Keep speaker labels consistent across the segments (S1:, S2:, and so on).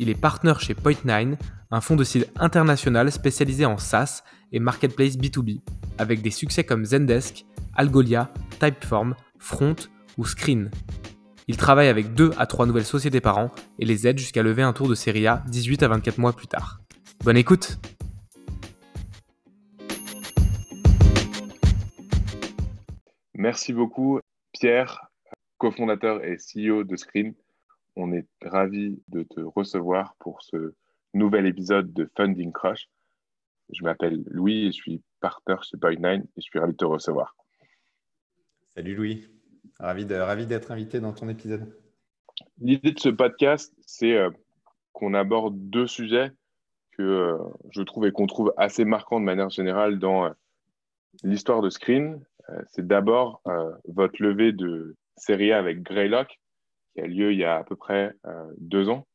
S1: Il est partenaire chez Point9, un fonds de seed international spécialisé en SaaS et marketplace B2B, avec des succès comme Zendesk, Algolia, Typeform, Front ou Screen. Il travaille avec 2 à 3 nouvelles sociétés par an et les aide jusqu'à lever un tour de série A 18 à 24 mois plus tard. Bonne écoute
S2: Merci beaucoup Pierre, cofondateur et CEO de Screen. On est ravi de te recevoir pour ce nouvel épisode de Funding Crush. Je m'appelle Louis et je suis partenaire chez Point9 et je suis ravi de te recevoir.
S3: Salut Louis, ravi d'être invité dans ton épisode.
S2: L'idée de ce podcast, c'est euh, qu'on aborde deux sujets que euh, je trouve et qu'on trouve assez marquants de manière générale dans euh, l'histoire de Screen. c'est d'abord votre levée de série A avec Greylock, qui a lieu il y a à peu près euh, deux ans,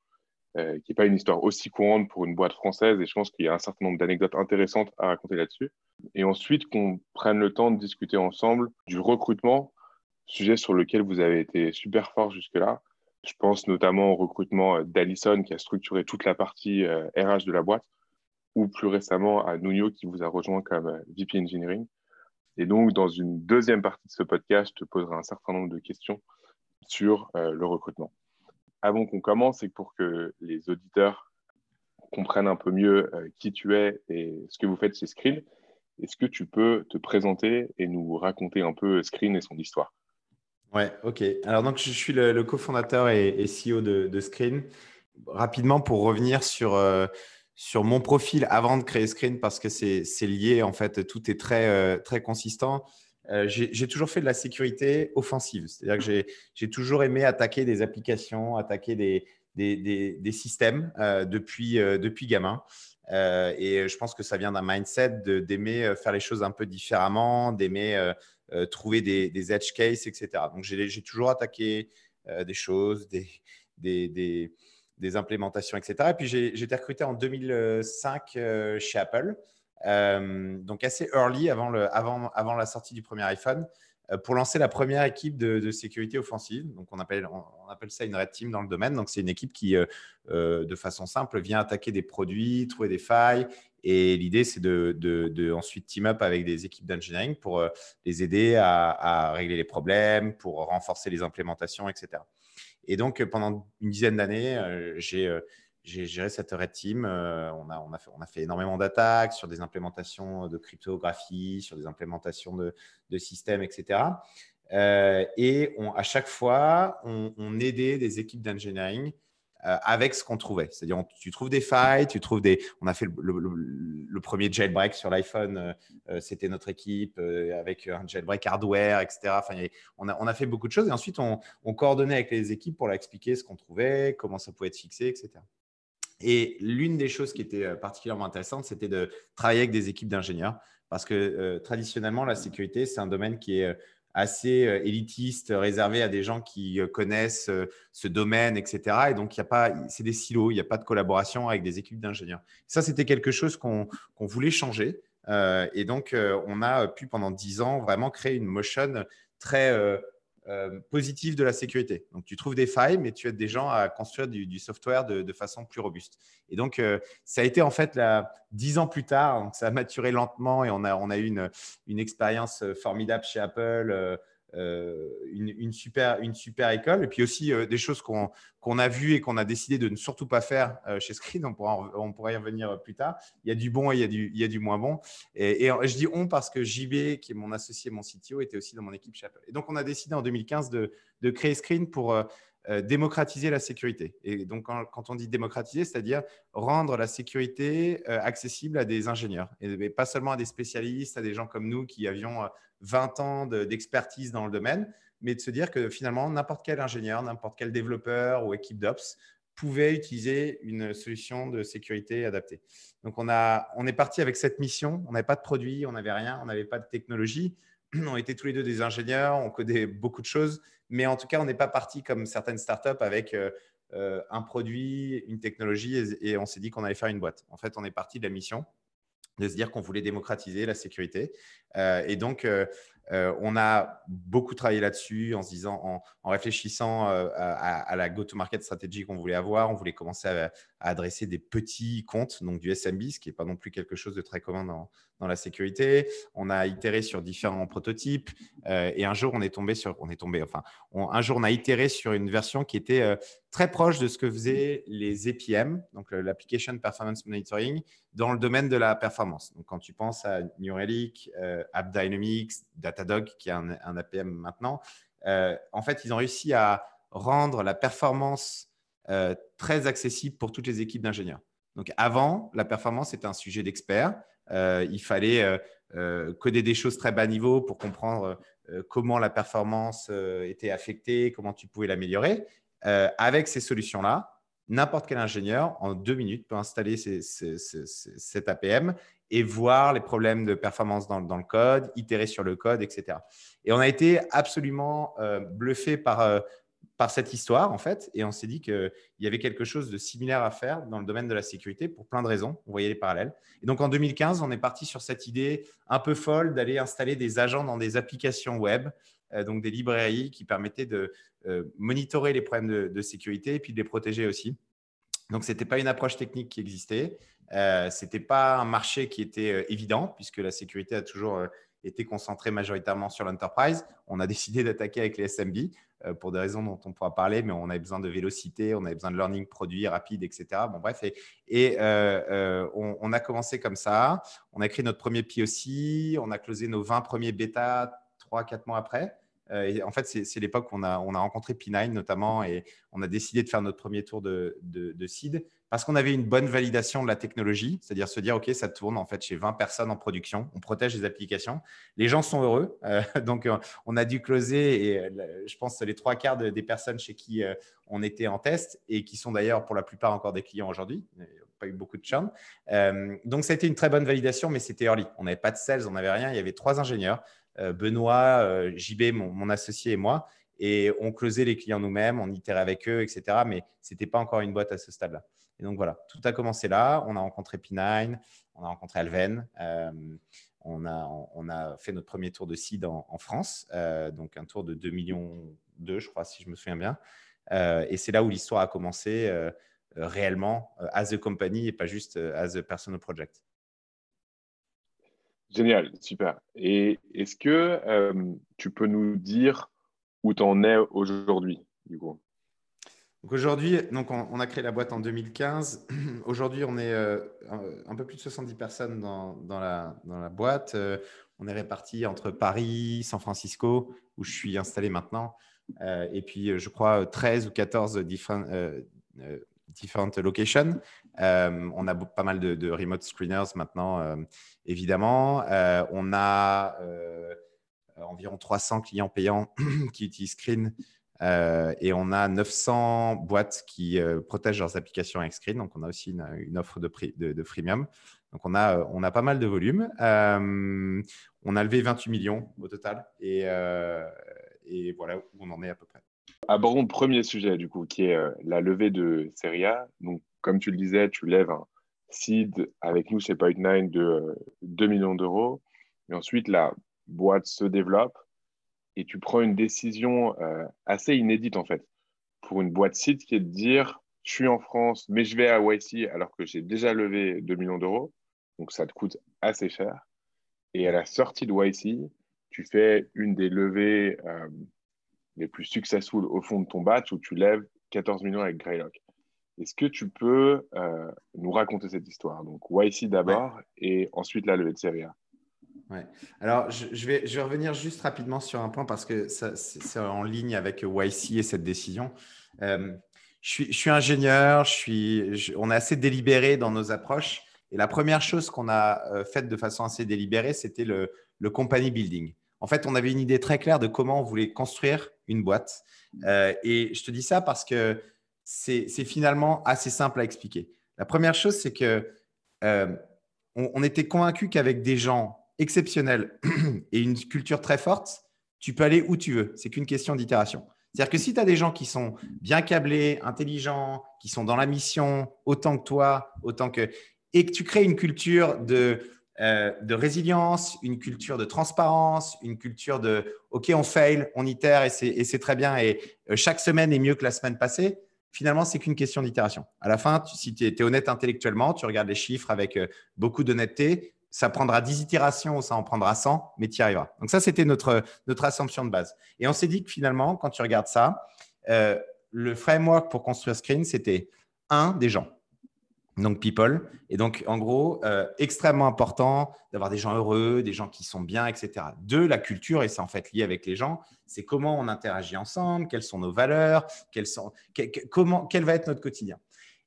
S2: euh, qui n'est pas une histoire aussi courante pour une boîte française. Et je pense qu'il y a un certain nombre d'anecdotes intéressantes à raconter là-dessus. Et ensuite, qu'on prenne le temps de discuter ensemble du recrutement, sujet sur lequel vous avez été super fort jusque-là. Je pense notamment au recrutement euh, d'Alison qui a structuré toute la partie RH de la boîte, ou plus récemment à Nuno qui vous a rejoint comme VP Engineering. Et donc, dans une deuxième partie de ce podcast, je te poserai un certain nombre de questions sur euh, le recrutement. Avant qu'on commence, et pour que les auditeurs comprennent un peu mieux euh, qui tu es et ce que vous faites chez Screen, est-ce que tu peux te présenter et nous raconter un peu Screen et son histoire?
S3: Ouais, ok. Alors donc je suis le, cofondateur et, CEO de, Screen. Rapidement pour revenir sur euh, sur mon profil avant de créer Screen parce que c'est lié en fait, tout est très très consistant. Euh, j'ai toujours fait de la sécurité offensive. C'est-à-dire que j'ai toujours aimé attaquer des applications, attaquer des, systèmes euh, depuis, euh, depuis gamin. et je pense que ça vient d'un mindset d'aimer faire les choses un peu différemment, d'aimer trouver des, edge cases, etc. Donc, j'ai toujours attaqué des choses, des, implémentations, etc. Et puis, j'ai été recruté en 2005 chez Apple. Euh, donc assez early avant, le, avant, avant la sortie du premier iPhone, euh, pour lancer la première équipe de, sécurité offensive. Donc on appelle, on, appelle ça une red team dans le domaine. Donc c'est une équipe qui, euh, de façon simple, vient attaquer des produits, trouver des failles. Et l'idée, c'est de, de, ensuite team up avec des équipes d'engineering pour les aider à, régler les problèmes, pour renforcer les implémentations, etc. Et donc pendant une dizaine d'années, j'ai j'ai géré cette red team. Euh, on, a, fait, énormément d'attaques sur des implémentations de cryptographie, sur des implémentations de, de systèmes, etc. Euh, et on, à chaque fois, on, aidait des équipes d'engineering euh, avec ce qu'on trouvait. C'est-à-dire, tu trouves des failles, tu trouves des. On a fait le, premier jailbreak sur l'iPhone, c'était notre équipe avec un jailbreak hardware, etc. Enfin, on, a, on a fait beaucoup de choses et ensuite, on, on coordonnait avec les équipes pour leur expliquer ce qu'on trouvait, comment ça pouvait être fixé, etc. Et l'une des choses qui était euh, particulièrement intéressante, c'était de travailler avec des équipes d'ingénieurs. Parce que euh, traditionnellement, la sécurité, c'est un domaine qui est euh, assez élitiste, réservé à des gens qui connaissent ce domaine, etc. Et donc, c'est des silos, il n'y a pas de collaboration avec des équipes d'ingénieurs. Ça, c'était quelque chose qu'on voulait changer. et donc, on a pu pendant dix ans vraiment créer une motion très euh, positif de la sécurité. Donc, tu trouves des failles, mais tu aides des gens à construire du, software de, façon plus robuste. Et donc, euh, ça a été en fait dix ans plus tard, donc ça a maturé lentement et on a, on a eu une, une expérience euh, formidable chez Apple. Euh, une, super, une super école. Et puis aussi euh, des choses qu'on a vues et qu'on a décidé de ne surtout pas faire euh, chez Screen. On pourra, on pourra y revenir plus tard. Il y a du bon et il y a du, il y a du moins bon. Et, je dis on parce que JB, qui est mon associé, mon CTO, était aussi dans mon équipe chez Apple. Et donc, on a décidé en 2015 de, de créer Screen pour démocratiser la sécurité. Et donc, quand, on dit démocratiser, c'est-à-dire rendre la sécurité accessible à des ingénieurs, et, pas seulement à des spécialistes, à des gens comme nous qui avions 20 ans d'expertise dans le domaine, mais de se dire que finalement, n'importe quel ingénieur, n'importe quel développeur ou équipe d'ops pouvaient utiliser une solution de sécurité adaptée. Donc, on, a, on est parti avec cette mission. On n'avait pas de produit, on n'avait rien, on n'avait pas de technologie. On était tous les deux des ingénieurs, on codait beaucoup de choses, mais en tout cas, on n'est pas parti comme certaines startups avec euh, euh, un produit, une technologie et, on s'est dit qu'on allait faire une boîte. En fait, on est parti de la mission de se dire qu'on voulait démocratiser la sécurité. Euh, et donc, on a beaucoup travaillé là-dessus en se disant, en, réfléchissant euh, à, la go-to-market stratégie qu'on voulait avoir. On voulait commencer à, adresser des petits comptes, donc du SMB, ce qui n'est pas non plus quelque chose de très commun dans, la sécurité. On a itéré sur différents prototypes euh, et un jour, on est tombé sur, on est tombé, enfin, un jour, on a itéré sur une version qui était très proche de ce que faisaient les APM, donc l'Application Performance Monitoring, dans le domaine de la performance. Donc, quand tu penses à New Relic, AppDynamics, Datadog, qui est un, APM maintenant, euh, en fait, ils ont réussi à rendre la performance euh, très accessible pour toutes les équipes d'ingénieurs. Donc, avant, la performance était un sujet d'expert. Euh, il fallait coder des choses très bas niveau pour comprendre comment la performance était affectée, comment tu pouvais l'améliorer. avec ces solutions-là, n'importe quel ingénieur, en deux minutes, peut installer cet APM et voir les problèmes de performance dans, le code, itérer sur le code, etc. Et on a été absolument euh, bluffé par, euh, par cette histoire, en fait, et on s'est dit qu'il y avait quelque chose de similaire à faire dans le domaine de la sécurité pour plein de raisons. On voyait les parallèles. Et donc en 2015, on est parti sur cette idée un peu folle d'aller installer des agents dans des applications web, donc des librairies qui permettaient de monitorer les problèmes de, sécurité et puis de les protéger aussi. Donc, ce n'était pas une approche technique qui existait. Euh, ce n'était pas un marché qui était euh, évident, puisque la sécurité a toujours euh, été concentrée majoritairement sur l'enterprise. On a décidé d'attaquer avec les SMB pour des raisons dont on pourra parler, mais on avait besoin de vélocité, on avait besoin de learning produit rapide, etc. Bon, bref, et, on, on, a commencé comme ça. On a créé notre premier POC, on a closé nos 20 premiers bêta 3-4 mois après. Euh, en fait, c'est l'époque où on a, on a rencontré P9 notamment et on a décidé de faire notre premier tour de, de, seed parce qu'on avait une bonne validation de la technologie, c'est-à-dire se dire, OK, ça tourne en fait chez 20 personnes en production, on protège les applications, les gens sont heureux. Euh, donc, euh, on a dû closer et je pense les trois quarts des personnes chez qui on était en test et qui sont d'ailleurs pour la plupart encore des clients aujourd'hui. Pas eu beaucoup de churn. donc, ça a été une très bonne validation, mais c'était early. On n'avait pas de sales, on n'avait rien. Il y avait trois ingénieurs. Euh, Benoît, euh, JB, mon, associé et moi. Et on closait les clients nous-mêmes, on itérait avec eux, etc. Mais ce n'était pas encore une boîte à ce stade-là. Et donc voilà, tout a commencé là. On a rencontré P9, on a rencontré Alven. Euh, on, a, fait notre premier tour de seed en, France, donc un tour de 2 millions 2, je crois, si je me souviens bien. et c'est là où l'histoire a commencé réellement as a company et pas juste as a personal project.
S2: Génial, super. Et est-ce que euh, tu peux nous dire où tu en es aujourd'hui, du coup?
S3: Aujourd'hui, on, a créé la boîte en 2015. Aujourd'hui, on est euh, un peu plus de 70 personnes dans, la, boîte. Euh, on est répartis entre Paris, San Francisco, où je suis installé maintenant, et puis je crois 13 ou 14 différents different locations. Euh, on a pas mal de, remote screeners maintenant, euh, évidemment. Euh, on a environ 300 clients payants qui utilisent Screen et on a 900 boîtes qui protègent leurs applications avec Screen. Donc, on a aussi une, offre de, de, freemium. Donc, on a, on a pas mal de volume. on a levé 28 millions au total et, voilà où on en est à peu près.
S2: Abordons le premier sujet, du coup, qui est la levée de Seria. Comme tu le disais, tu lèves un seed avec nous chez Point9 de 2 euh, millions d'euros. Et ensuite, la boîte se développe et tu prends une décision euh, assez inédite, en fait, pour une boîte seed qui est de dire je suis en France, mais je vais à YC alors que j'ai déjà levé 2 millions d'euros. Donc, ça te coûte assez cher. Et à la sortie de YC, tu fais une des levées les plus successful au fond de ton batch où tu lèves 14 millions avec Greylock. Est-ce que tu peux euh, nous raconter cette histoire? Donc, YC d'abord et ensuite la levée de série A.
S3: Ouais. Alors, je, vais, je vais revenir juste rapidement sur un point parce que c'est en ligne avec YC et cette décision. Euh, je, suis, je, suis, ingénieur, je suis, on est assez délibéré dans nos approches. Et la première chose qu'on a euh, faite de façon assez délibérée, c'était le, le company building. En fait, on avait une idée très claire de comment on voulait construire une boîte. Euh, et je te dis ça parce que c'est finalement assez simple à expliquer. La première chose, c'est que euh, on, était convaincu qu'avec des gens exceptionnels et une culture très forte, tu peux aller où tu veux. C'est qu'une question d'itération. C'est-à-dire que si tu as des gens qui sont bien câblés, intelligents, qui sont dans la mission autant que toi, autant que et que tu crées une culture de, euh, de résilience, une culture de transparence, une culture de OK, on fail, on itère et c'est très bien et euh, chaque semaine est mieux que la semaine passée. Finalement, c'est qu'une question d'itération. À la fin, si tu es, honnête intellectuellement, tu regardes les chiffres avec euh, beaucoup d'honnêteté, ça prendra 10 itérations ou ça en prendra 100, mais tu y arriveras. Donc ça, c'était notre, notre assumption de base. Et on s'est dit que finalement, quand tu regardes ça, le framework pour construire Screen, c'était un, des gens donc people. Et donc, en gros, euh, extrêmement important d'avoir des gens heureux, des gens qui sont bien, etc. Deux, la culture, et c'est en fait lié avec les gens, c'est comment on interagit ensemble, quelles sont nos valeurs, quelles sont, comment, quel va être notre quotidien.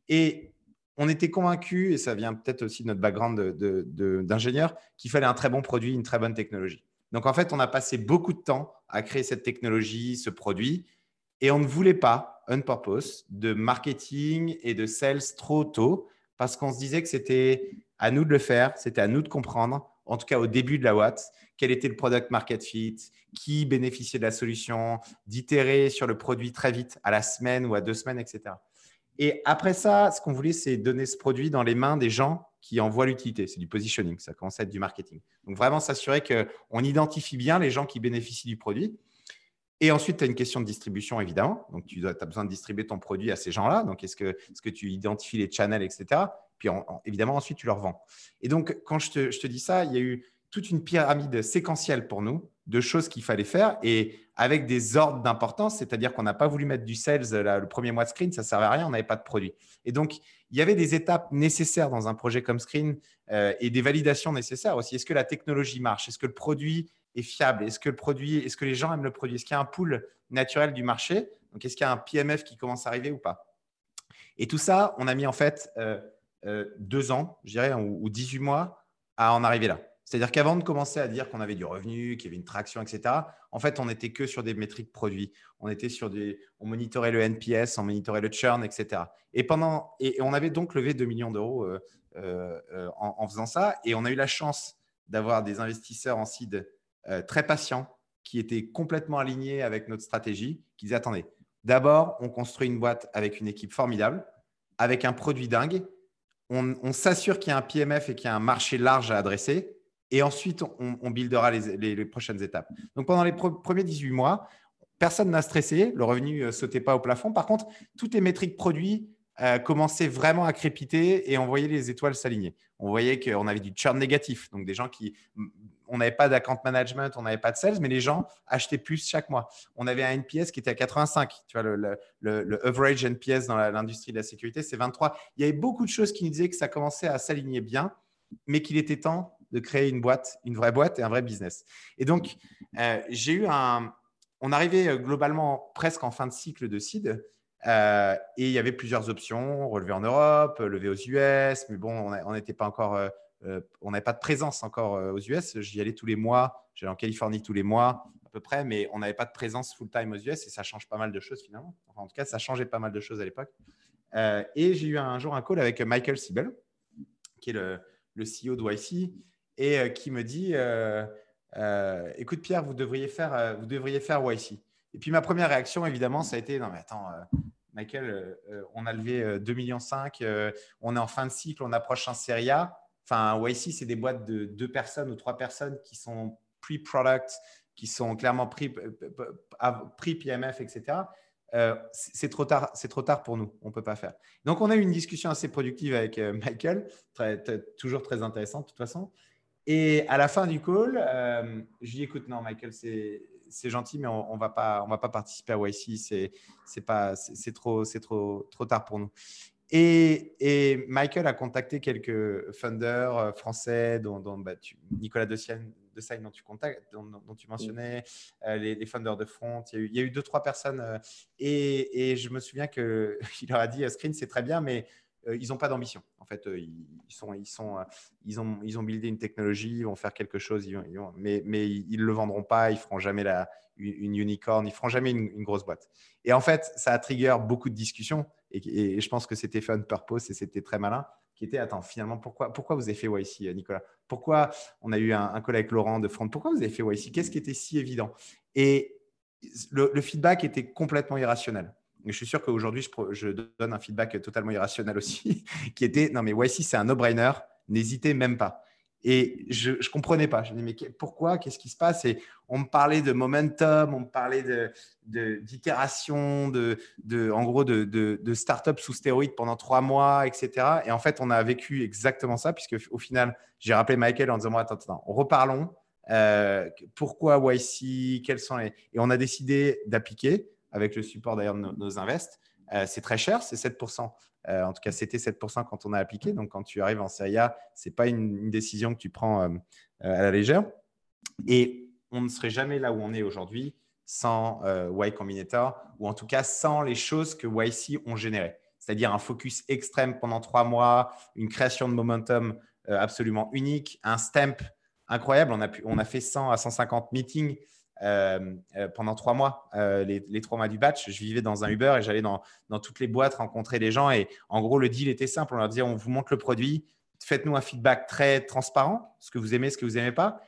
S3: Et on était convaincus, et ça vient peut-être aussi de notre background d'ingénieur, qu'il fallait un très bon produit, une très bonne technologie. Donc, en fait, on a passé beaucoup de temps à créer cette technologie, ce produit, et on ne voulait pas, on purpose, de marketing et de sales trop tôt parce qu'on se disait que c'était à nous de le faire, c'était à nous de comprendre, en tout cas au début de la Watt, quel était le product market fit, qui bénéficiait de la solution, d'itérer sur le produit très vite, à la semaine ou à deux semaines, etc. Et après ça, ce qu'on voulait, c'est donner ce produit dans les mains des gens qui en voient l'utilité. C'est du positioning, ça commence à être du marketing. Donc vraiment s'assurer qu'on identifie bien les gens qui bénéficient du produit. Et ensuite, tu as une question de distribution, évidemment. Donc, tu as besoin de distribuer ton produit à ces gens-là. Donc, est-ce que, que, tu identifies les channels, etc. Puis, évidemment, ensuite, tu leur vends. Et donc, quand je te, je te, dis ça, il y a eu toute une pyramide séquentielle pour nous de choses qu'il fallait faire et avec des ordres d'importance, c'est-à-dire qu'on n'a pas voulu mettre du sales le premier mois de screen, ça ne servait à rien, on n'avait pas de produit. Et donc, il y avait des étapes nécessaires dans un projet comme screen euh, et des validations nécessaires aussi. Est-ce que la technologie marche? Est-ce que le produit est fiable Est-ce que le produit, est-ce que les gens aiment le produit? Est-ce qu'il y a un pool naturel du marché? Donc, est-ce qu'il y a un PMF qui commence à arriver ou pas? Et tout ça, on a mis en fait euh, euh, deux ans, je dirais, ou, ou 18 mois à en arriver là. C'est-à-dire qu'avant de commencer à dire qu'on avait du revenu, qu'il y avait une traction, etc., en fait, on n'était que sur des métriques produits. On était sur des, on monitorait le NPS, on monitorait le churn, etc. Et pendant, et, on avait donc levé 2 millions d'euros euh, euh, en, faisant ça. Et on a eu la chance d'avoir des investisseurs en seed euh, très patients qui étaient complètement alignés avec notre stratégie, qui disaient attendez, d'abord, on construit une boîte avec une équipe formidable, avec un produit dingue. On, on s'assure qu'il y a un PMF et qu'il y a un marché large à adresser et ensuite, on, buildera les, prochaines étapes. Donc, pendant les premiers 18 mois, personne n'a stressé, le revenu ne euh, sautait pas au plafond. Par contre, toutes les métriques produits euh, commençaient vraiment à crépiter et on voyait les étoiles s'aligner. On voyait qu'on avait du churn négatif, donc des gens qui. On n'avait pas d'account management, on n'avait pas de sales, mais les gens achetaient plus chaque mois. On avait un NPS qui était à 85. Tu vois, le, average NPS dans l'industrie de la sécurité, c'est 23. Il y avait beaucoup de choses qui nous disaient que ça commençait à s'aligner bien, mais qu'il était temps de créer une boîte, une vraie boîte et un vrai business. Et donc, euh, j'ai eu un. On arrivait euh, globalement presque en fin de cycle de seed. Euh, et il y avait plusieurs options relever en Europe, lever aux US, mais bon, on n'était pas encore, on n'avait pas de présence encore aux US. J'y allais tous les mois, j'allais en Californie tous les mois à peu près, mais on n'avait pas de présence full time aux US et ça change pas mal de choses finalement. en tout cas, ça changeait pas mal de choses à l'époque. et j'ai eu un jour un call avec Michael Siebel, qui est le, le CEO de YC, et euh, qui me dit euh, euh, Écoute, Pierre, vous devriez faire, vous devriez faire YC. Et puis ma première réaction, évidemment, ça a été Non, mais attends. Michael, on a levé 2,5 millions, on est en fin de cycle, on approche un série A. Enfin, YC, c'est des boîtes de deux personnes ou trois personnes qui sont pre-product, qui sont clairement pre-PMF, etc. c'est trop tard, c'est trop tard pour nous, on peut pas faire. Donc, on a eu une discussion assez productive avec Michael, toujours très intéressante de toute façon. Et à la fin du call, euh, je lui écoute, non, Michael, c'est gentil, mais on ne va, pas, on va pas participer à YC, c'est trop, trop, trop tard pour nous. Et, et, Michael a contacté quelques funders euh, français, dont, dont bah, Nicolas de Sailles, dont tu, contactes, dont, tu mentionnais, euh, les, les, funders de Front. Il y, a eu, il y a eu deux, trois personnes. et, et, je me souviens qu'il leur a dit Screen, c'est très bien, mais euh, ils n'ont pas d'ambition. En fait, euh, ils, sont, ils, sont, euh, ils, ont, ils ont buildé une technologie, ils vont faire quelque chose, mais, mais ils ne le vendront pas, ils feront jamais la, une, unicorn, ils feront jamais une, grosse boîte. Et en fait, ça a trigger beaucoup de discussions. Et, je pense que c'était fun purpose et c'était très malin, qui était, attends, finalement, pourquoi, pourquoi vous avez fait YC, Nicolas? Pourquoi on a eu un, collègue Laurent de Front Pourquoi vous avez fait YC Qu'est-ce qui était si évident? Et le, feedback était complètement irrationnel. Je suis sûr qu'aujourd'hui, je, je, donne un feedback totalement irrationnel aussi, qui était, non mais YC, c'est un no-brainer, n'hésitez même pas. Et je ne comprenais pas. Je me disais, mais pourquoi? Qu'est-ce qui se passe? Et on me parlait de momentum, on me parlait d'itération, de, de, en gros, de, de, start-up sous stéroïdes pendant trois mois, etc. Et en fait, on a vécu exactement ça, puisque au final, j'ai rappelé Michael en disant, attends, attends, reparlons. Euh, pourquoi YC Quels sont les... Et on a décidé d'appliquer, avec le support d'ailleurs de nos, nos invests. Euh, c'est très cher, c'est 7%. Euh, en tout cas, c'était 7% quand on a appliqué. Donc, quand tu arrives en Serie A, ce n'est pas une, décision que tu prends euh, à la légère. Et on ne serait jamais là où on est aujourd'hui sans Y Combinator, ou en tout cas sans les choses que YC ont générées. C'est-à-dire un focus extrême pendant trois mois, une création de momentum absolument unique, un stamp incroyable. On a fait 100 à 150 meetings euh, euh, pendant trois mois, euh, les, trois mois du batch, je vivais dans un Uber et j'allais dans, toutes les boîtes rencontrer des gens. Et en gros, le deal était simple. On leur disait, on vous montre le produit, faites-nous un feedback très transparent, ce que vous aimez, ce que vous n'aimez pas.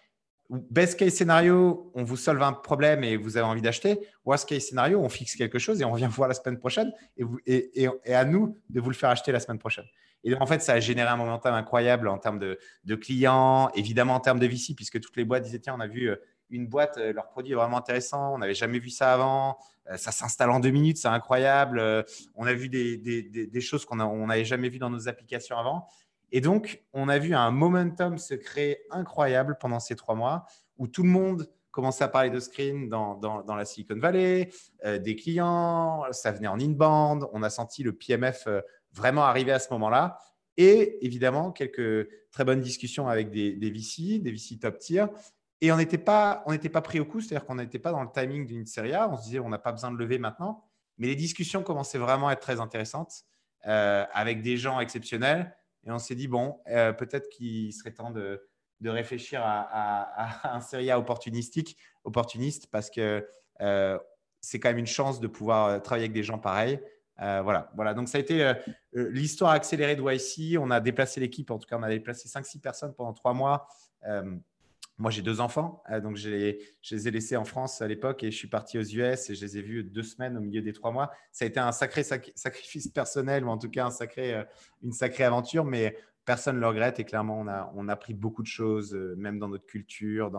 S3: Best case scénario, on vous solve un problème et vous avez envie d'acheter. Worst case scénario, on fixe quelque chose et on revient voir la semaine prochaine et, vous, et, à nous de vous le faire acheter la semaine prochaine. Et en fait, ça a généré un momentum incroyable en termes de, de clients, évidemment en termes de VC, puisque toutes les boîtes disaient, tiens, on a vu une boîte, euh, leur produit est vraiment intéressant, on n'avait jamais vu ça avant, euh, ça s'installe en deux minutes, c'est incroyable, euh, on a vu des, choses qu'on n'avait jamais vues dans nos applications avant. Et donc, on a vu un momentum se créer incroyable pendant ces trois mois où tout le monde commençait à parler de screen dans, la Silicon Valley, des clients, ça venait en inbound, on a senti le PMF vraiment arriver à ce moment-là. Et évidemment, quelques très bonnes discussions avec des, des VC, des VC top tier, et on n'était pas, pas pris au coup, c'est-à-dire qu'on n'était pas dans le timing d'une série A. On se disait, on n'a pas besoin de lever maintenant. Mais les discussions commençaient vraiment à être très intéressantes euh, avec des gens exceptionnels. Et on s'est dit, bon, euh, peut-être qu'il serait temps de, de réfléchir à, un série A opportunistique, opportuniste, parce que euh, c'est quand même une chance de pouvoir travailler avec des gens pareils. voilà, voilà. Donc, ça a été l'histoire accélérée de YC. On a déplacé l'équipe, en tout cas, on a déplacé 5-6 personnes pendant trois mois. Moi, j'ai deux enfants, euh, donc je les ai laissés en France à l'époque et je suis parti aux US et je les ai vus deux semaines au milieu des trois mois. Ça a été un sacré sacrifice personnel ou en tout cas euh, une sacrée aventure, mais personne ne le regrette et clairement, on a, on a appris beaucoup de choses, euh, même dans notre culture.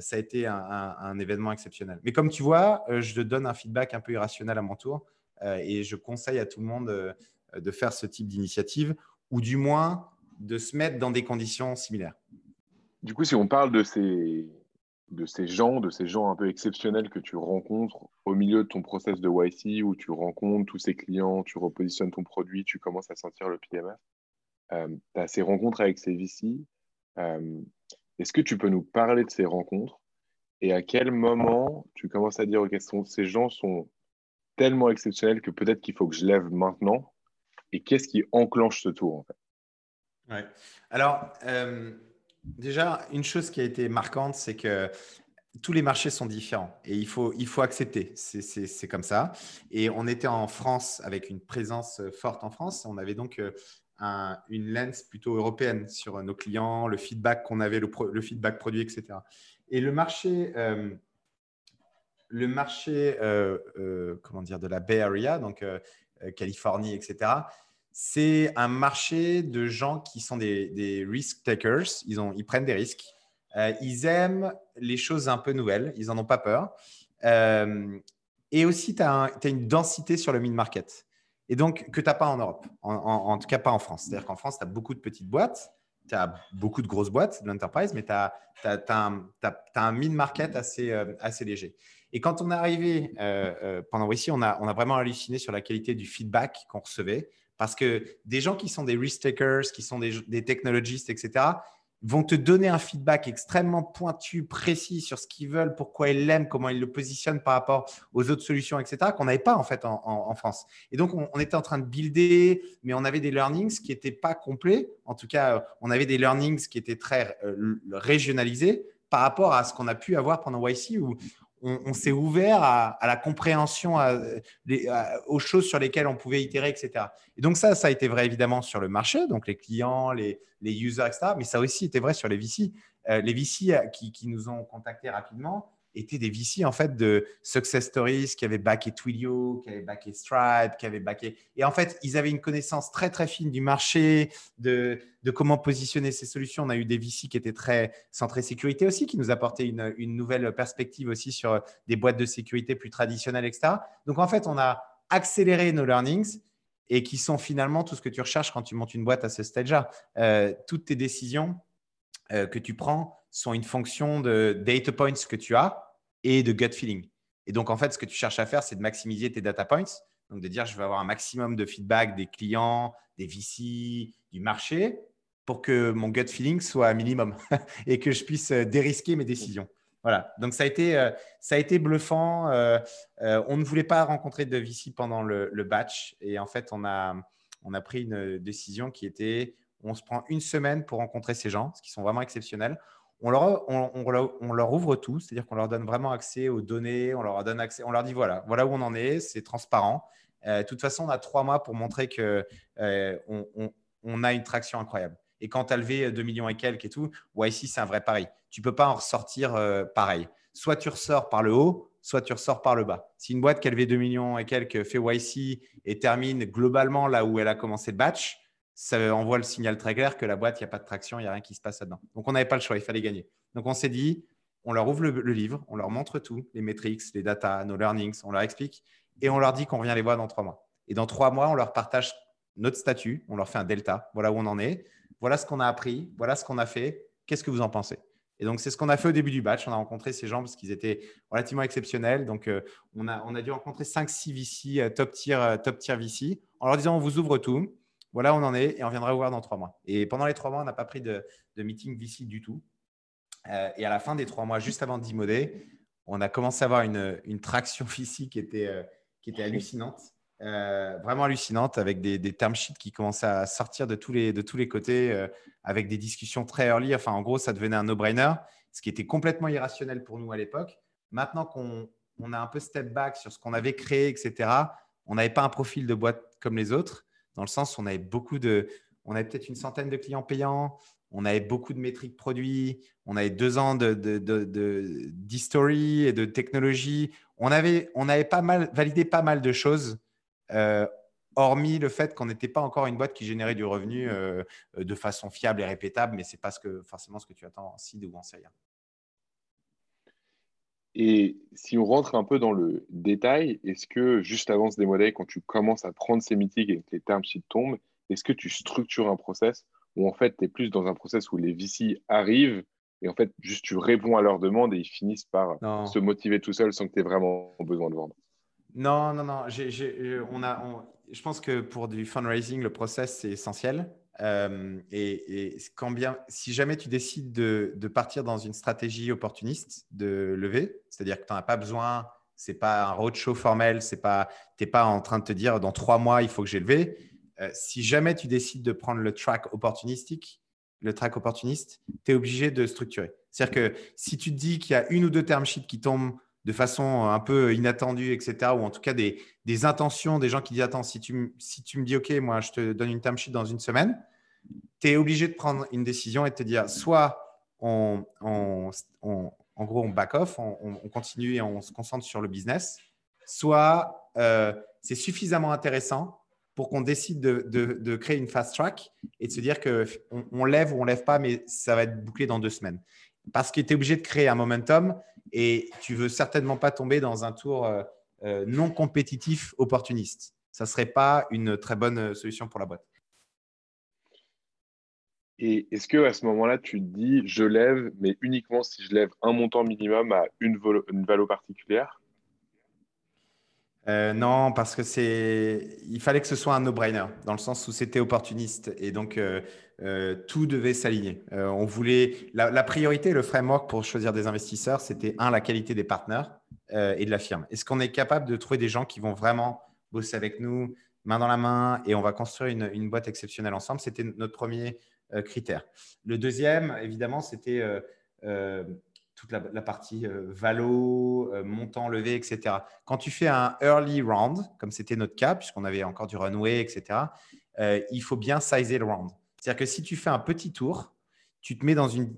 S3: Ça a été un, événement exceptionnel. Mais comme tu vois, je te donne un feedback un peu irrationnel à mon tour et je conseille à tout le monde de faire ce type d'initiative ou du moins de se mettre dans des conditions similaires.
S2: Du coup, si on parle de ces, de ces gens, de ces gens un peu exceptionnels que tu rencontres au milieu de ton process de YC, où tu rencontres tous ces clients, tu repositionnes ton produit, tu commences à sentir le PMF, euh, tu as ces rencontres avec ces VC. Euh, est-ce que tu peux nous parler de ces rencontres et à quel moment tu commences à dire, OK, ces gens sont tellement exceptionnels que peut-être qu'il faut que je lève maintenant et qu'est-ce qui enclenche ce tour en
S3: ouais. Alors, euh, Déjà, une chose qui a été marquante, c'est que tous les marchés sont différents et il faut, il faut accepter. C'est comme ça. Et on était en France avec une présence forte en France. On avait donc euh, une lens plutôt européenne sur nos clients, le feedback qu'on avait, le, feedback produit, etc. Et le marché, euh, le marché euh, comment dire, de la Bay Area, donc Californie, etc., c'est un marché de gens qui sont des, risk takers. Ils, ont, ils prennent des risques. Euh, ils aiment les choses un peu nouvelles. Ils n'en ont pas peur. Euh, et aussi, tu as, une densité sur le mid-market. Et donc, que tu n'as pas en Europe, en, tout cas pas en France. C'est-à-dire qu'en France, tu as beaucoup de petites boîtes, tu as beaucoup de grosses boîtes, de l'enterprise, mais tu as, un, mid-market assez, euh, assez léger. Et quand on est arrivé pendant ici, on a, on a vraiment halluciné sur la qualité du feedback qu'on recevait. Parce que des gens qui sont des risk takers, qui sont des, technologistes, etc., vont te donner un feedback extrêmement pointu, précis sur ce qu'ils veulent, pourquoi ils l'aiment, comment ils le positionnent par rapport aux autres solutions, etc., qu'on n'avait pas en fait en, France. Et donc, on, était en train de builder, mais on avait des learnings qui n'étaient pas complets. En tout cas, on avait des learnings qui étaient très euh, régionalisés par rapport à ce qu'on a pu avoir pendant YC où on, s'est ouvert à, la compréhension aux choses sur lesquelles on pouvait itérer, etc. Et donc ça, ça a été vrai évidemment sur le marché, donc les clients, les, users, etc. Mais ça aussi été vrai sur les VC. Euh, les VC qui, qui, nous ont contactés rapidement, étaient des VC en fait de success stories qui avaient backé Twilio, qui avaient backé Stripe, qui avaient backé. Et en fait, ils avaient une connaissance très très fine du marché, de, de comment positionner ces solutions. On a eu des VC qui étaient très centrés sécurité aussi, qui nous apportaient une, une nouvelle perspective aussi sur des boîtes de sécurité plus traditionnelles, etc. Donc en fait, on a accéléré nos learnings et qui sont finalement tout ce que tu recherches quand tu montes une boîte à ce stage-là. Euh, toutes tes décisions euh, que tu prends sont une fonction de data points que tu as et de gut feeling. Et donc, en fait, ce que tu cherches à faire, c'est de maximiser tes data points. Donc, de dire, je vais avoir un maximum de feedback des clients, des VC, du marché, pour que mon gut feeling soit minimum et que je puisse euh, dérisquer mes décisions. Voilà. Donc, ça a été, euh, ça a été bluffant. Euh, on ne voulait pas rencontrer de VC pendant le, le, batch. Et en fait, on a, on a pris une décision qui était on se prend une semaine pour rencontrer ces gens, ce qui sont vraiment exceptionnels on leur, on, leur ouvre tout, c'est-à-dire qu'on leur donne vraiment accès aux données, on leur donne accès, on leur dit voilà, voilà où on en est, c'est transparent. Euh, de toute façon, on a trois mois pour montrer qu'on euh, on, a une traction incroyable. Et quand tu as levé 2 millions et quelques et tout, ici c'est un vrai pari. Tu peux pas en ressortir euh, pareil. Soit tu ressors par le haut, soit tu ressors par le bas. Si une boîte qui a levé 2 millions et quelques fait YC et termine globalement là où elle a commencé le batch, ça envoie le signal très clair que la boîte, il n'y a pas de traction, il n'y a rien qui se passe là-dedans. Donc, on n'avait pas le choix, il fallait gagner. Donc, on s'est dit, on leur ouvre le, livre, on leur montre tout, les metrics, les data, nos learnings, on leur explique et on leur dit qu'on revient les voir dans trois mois. Et dans trois mois, on leur partage notre statut, on leur fait un delta, voilà où on en est, voilà ce qu'on a appris, voilà ce qu'on a fait, qu'est-ce que vous en pensez? Et donc, c'est ce qu'on a fait au début du batch. On a rencontré ces gens parce qu'ils étaient relativement exceptionnels. Donc, euh, on, a, on a dû rencontrer 5-6 VC, euh, top tier, euh, top tier VC, en leur disant on vous ouvre tout voilà on en est et on viendra vous voir dans trois mois. Et pendant les trois mois, on n'a pas pris de, meeting VC du tout. Euh, et à la fin des trois mois, juste avant de d'immoder, on a commencé à avoir une, traction VC qui était, euh, qui était hallucinante. Euh, vraiment hallucinante avec des, des term sheets qui commençaient à sortir de tous les, de tous les côtés avec des discussions très early. Enfin, en gros, ça devenait un no-brainer, ce qui était complètement irrationnel pour nous à l'époque. Maintenant qu'on on a un peu step back sur ce qu'on avait créé, etc., on n'avait pas un profil de boîte comme les autres dans le sens où on avait beaucoup de, peut-être une centaine de clients payants, on avait beaucoup de métriques produits, on avait deux ans de, d'history et de technologie. On avait, pas mal, validé pas mal de choses, euh, hormis le fait qu'on n'était pas encore une boîte qui générait du revenu euh, de façon fiable et répétable, mais ce n'est pas que, forcément ce que tu attends en seed ou en série.
S2: Et si on rentre un peu dans le détail, est-ce que juste avant ce démodèle, quand tu commences à prendre ces mythiques et que les termes sheets tombent, est-ce que tu structures un process où en fait tu es plus dans un process où les VC arrivent et en fait juste tu réponds à leurs demandes et ils finissent par se motiver tout seuls sans que tu aies vraiment besoin de vendre?
S3: Non, non, non. on a, je pense que pour du fundraising, le process c'est essentiel. Euh, et, bien, si jamais tu décides de, partir dans une stratégie opportuniste de lever, c'est-à-dire que tu n'en as pas besoin, c'est pas un roadshow formel, c'est pas, n'es pas en train de te dire dans trois mois il faut que j'ai levé. Euh, si jamais tu décides de prendre le track opportunistique, le track opportuniste, tu es obligé de structurer. C'est-à-dire que si tu te dis qu'il y a une ou deux term sheets qui tombent de façon un peu inattendue, etc., ou en tout cas des, intentions des gens qui disent Attends, si tu, si tu me dis OK, moi je te donne une term sheet dans une semaine, tu es obligé de prendre une décision et de te dire soit on, en gros on back off, on, continue et on se concentre sur le business, soit euh, c'est suffisamment intéressant pour qu'on décide de, créer une fast track et de se dire qu'on on lève ou on lève pas, mais ça va être bouclé dans deux semaines. Parce que tu es obligé de créer un momentum et tu veux certainement pas tomber dans un tour euh, euh, non compétitif opportuniste. Ça ne serait pas une très bonne euh, solution pour la boîte.
S2: Et est-ce que à ce moment-là, tu te dis, je lève, mais uniquement si je lève un montant minimum à une, une valeur particulière?
S3: Non, parce que c'est, il fallait que ce soit un no-brainer, dans le sens où c'était opportuniste et donc euh, tout devait s'aligner. Euh, on voulait la, priorité, le framework pour choisir des investisseurs, c'était un la qualité des partenaires euh, et de la firme. Est-ce qu'on est capable de trouver des gens qui vont vraiment bosser avec nous, main dans la main, et on va construire une, boîte exceptionnelle ensemble? C'était notre premier critère. Le deuxième, évidemment, c'était toute la, partie valo, montant, levé, etc. Quand tu fais un early round, comme c'était notre cas, puisqu'on avait encore du runway, etc., il faut bien sizer le round. C'est-à-dire que si tu fais un petit tour, tu te mets dans une,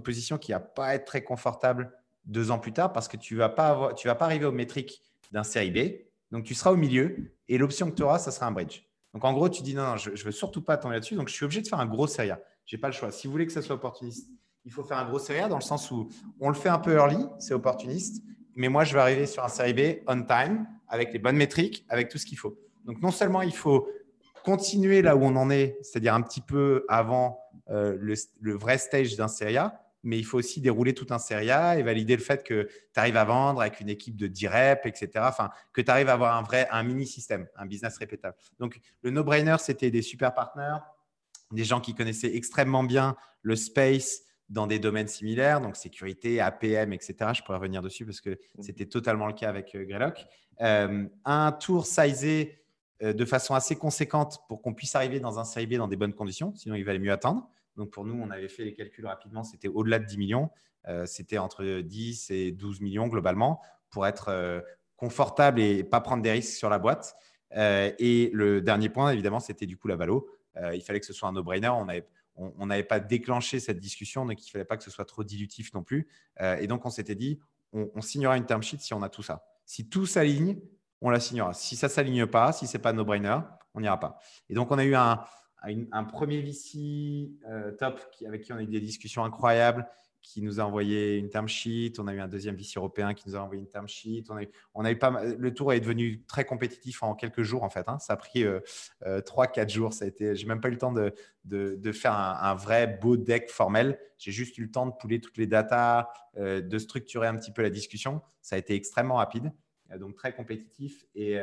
S3: position qui va pas être très confortable deux ans plus tard parce que tu ne vas, pas arriver aux métriques d'un série B. Donc, tu seras au milieu et l'option que tu auras, ça sera un bridge. Donc, en gros, tu dis non, non je ne veux surtout pas tomber là-dessus. Donc, je suis obligé de faire un gros série A. Je n'ai pas le choix. Si vous voulez que ça soit opportuniste, il faut faire un gros série A dans le sens où on le fait un peu early, c'est opportuniste. Mais moi, je vais arriver sur un série B on time, avec les bonnes métriques, avec tout ce qu'il faut. Donc, non seulement il faut continuer là où on en est, c'est-à-dire un petit peu avant euh, le, le, vrai stage d'un série A, mais il faut aussi dérouler tout un A et valider le fait que tu arrives à vendre avec une équipe de 10 reps, etc. Enfin, que tu arrives à avoir un vrai, un mini système, un business répétable. Donc, le no-brainer, c'était des super partenaires, des gens qui connaissaient extrêmement bien le space dans des domaines similaires, donc sécurité, APM, etc. Je pourrais revenir dessus parce que mmh. c'était totalement le cas avec euh, Greylock. Euh, un tour sizé de façon assez conséquente pour qu'on puisse arriver dans un série B dans des bonnes conditions, sinon il valait mieux attendre. Donc pour nous, on avait fait les calculs rapidement, c'était au-delà de 10 millions. Euh, c'était entre 10 et 12 millions globalement pour être euh, confortable et pas prendre des risques sur la boîte. Euh, et le dernier point, évidemment, c'était du coup la valo. il fallait que ce soit un no-brainer. On n'avait pas déclenché cette discussion, donc il ne fallait pas que ce soit trop dilutif non plus. et donc on s'était dit, on, on, signera une term sheet si on a tout ça. Si tout s'aligne, on la signera. Si ça ne s'aligne pas, si ce n'est pas no-brainer, on n'ira pas. Et donc on a eu un, premier VC euh, top avec qui on a eu des discussions incroyables, qui nous a envoyé une term sheet. On a eu un deuxième VC européen qui nous a envoyé une term sheet. On a pas le tour est devenu très compétitif en quelques jours en fait. Hein. Ça a pris euh, euh, trois, 4 jours. Ça a j'ai même pas eu le temps de, de, faire un, vrai beau deck formel. J'ai juste eu le temps de pouler toutes les datas, de structurer un petit peu la discussion. Ça a été extrêmement rapide, donc très compétitif et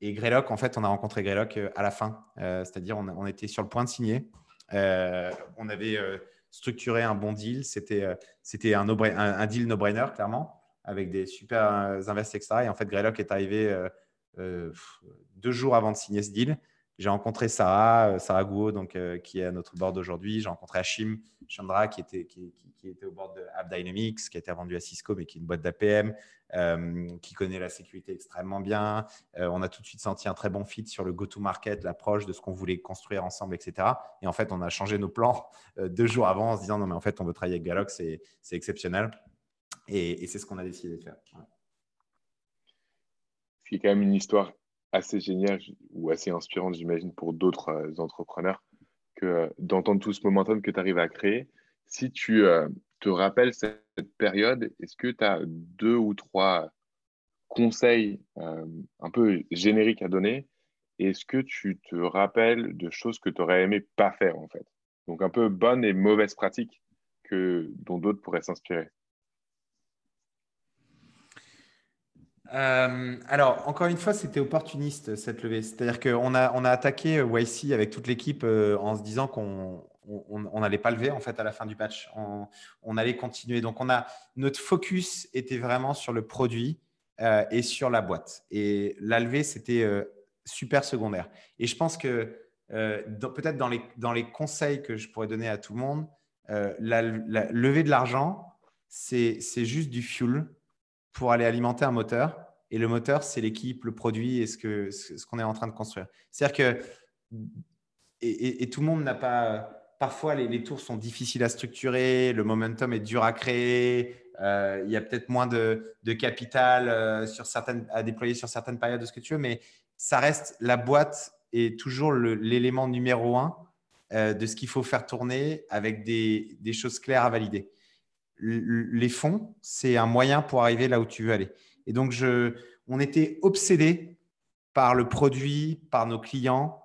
S3: et Greylock, en fait, on a rencontré Greylock euh, à la fin. Euh, c'est-à-dire, on, était sur le point de signer. Euh, on avait structuré un bon deal. C'était c'était un, deal no-brainer, clairement, avec des super investisseurs, etc. Et en fait, Greylock est arrivé deux jours avant de signer ce deal. J'ai rencontré Sarah, euh, Sarah Gouot, donc, euh, qui est à notre board aujourd'hui. J'ai rencontré Hashim Chandra, qui était, qui, était au board de AppDynamics, qui a été vendu à Cisco, mais qui est une boîte d'APM, euh, qui connaît la sécurité extrêmement bien. on a tout de suite senti un très bon fit sur le go-to-market, l'approche de ce qu'on voulait construire ensemble, etc. Et en fait, on a changé nos plans deux jours avant en se disant non, mais en fait, on veut travailler avec Galox, c'est exceptionnel. Et, c'est ce qu'on a décidé de faire.
S2: Ce qui est quand même une histoire assez génial ou assez inspirante, j'imagine, pour d'autres euh, entrepreneurs, que euh, d'entendre tout ce momentum que tu arrives à créer. Si tu euh, te rappelles cette période, est-ce que tu as deux ou trois conseils un peu génériques à donner? Est-ce que tu te rappelles de choses que tu aurais aimé pas faire, en fait? Donc, un peu bonnes et mauvaises pratiques que, dont d'autres pourraient s'inspirer.
S3: Euh, alors, encore une fois, c'était opportuniste cette levée. C'est-à-dire qu'on a, on a attaqué euh, YC avec toute l'équipe euh, en se disant qu'on n'allait pas lever en fait à la fin du patch. On, allait continuer. Donc, on a, notre focus était vraiment sur le produit et sur la boîte. Et la levée, c'était super secondaire. Et je pense que peut-être dans les, dans les conseils que je pourrais donner à tout le monde, la, levée de l'argent, c'est juste du fuel pour aller alimenter un moteur. Et le moteur, c'est l'équipe, le produit et ce qu'on ce qu'on est en train de construire. C'est-à-dire que, et, tout le monde n'a pas, parfois les, tours sont difficiles à structurer, le momentum est dur à créer, euh, il y a peut-être moins de, capital euh, à déployer sur certaines périodes de ce que tu veux, mais ça reste la boîte est toujours l'élément numéro un euh, de ce qu'il faut faire tourner avec des, choses claires à valider les fonds, c'est un moyen pour arriver là où tu veux aller. Et donc, on était obsédé par le produit, par nos clients,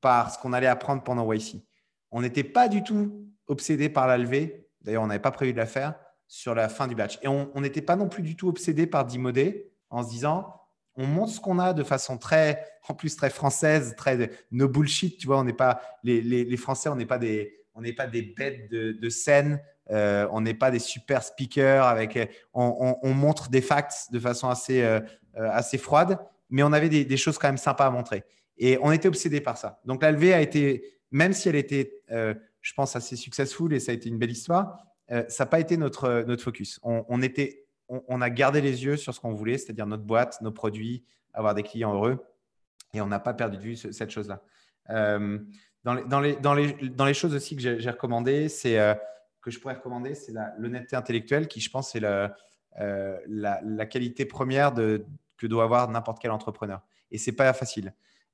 S3: par ce qu'on allait apprendre pendant YC. On n'était pas du tout obsédé par la levée. D'ailleurs, on n'avait pas prévu de la faire sur la fin du batch. Et on n'était pas non plus du tout obsédé par d'immoder en se disant on montre ce qu'on a de façon très, en plus très française, très no bullshit. Tu vois, on n'est pas les, Français, on n'est pas des, on n'est pas des bêtes de, scène euh, on n'est pas des super speakers avec. Euh, on, montre des facts de façon assez, euh, assez froide, mais on avait des, choses quand même sympas à montrer. Et on était obsédé par ça. Donc la levée a été, même si elle était, je pense, assez successful et ça a été une belle histoire, ça n'a pas été notre, notre focus. On, a gardé les yeux sur ce qu'on voulait, c'est-à-dire notre boîte, nos produits, avoir des clients heureux. Et on n'a pas perdu de vue cette chose-là. dans, les, choses aussi que j'ai recommandées, c'est que je pourrais recommander, c'est l'honnêteté intellectuelle qui, je pense, est la, qualité première que doit avoir n'importe quel entrepreneur. Et c'est pas facile.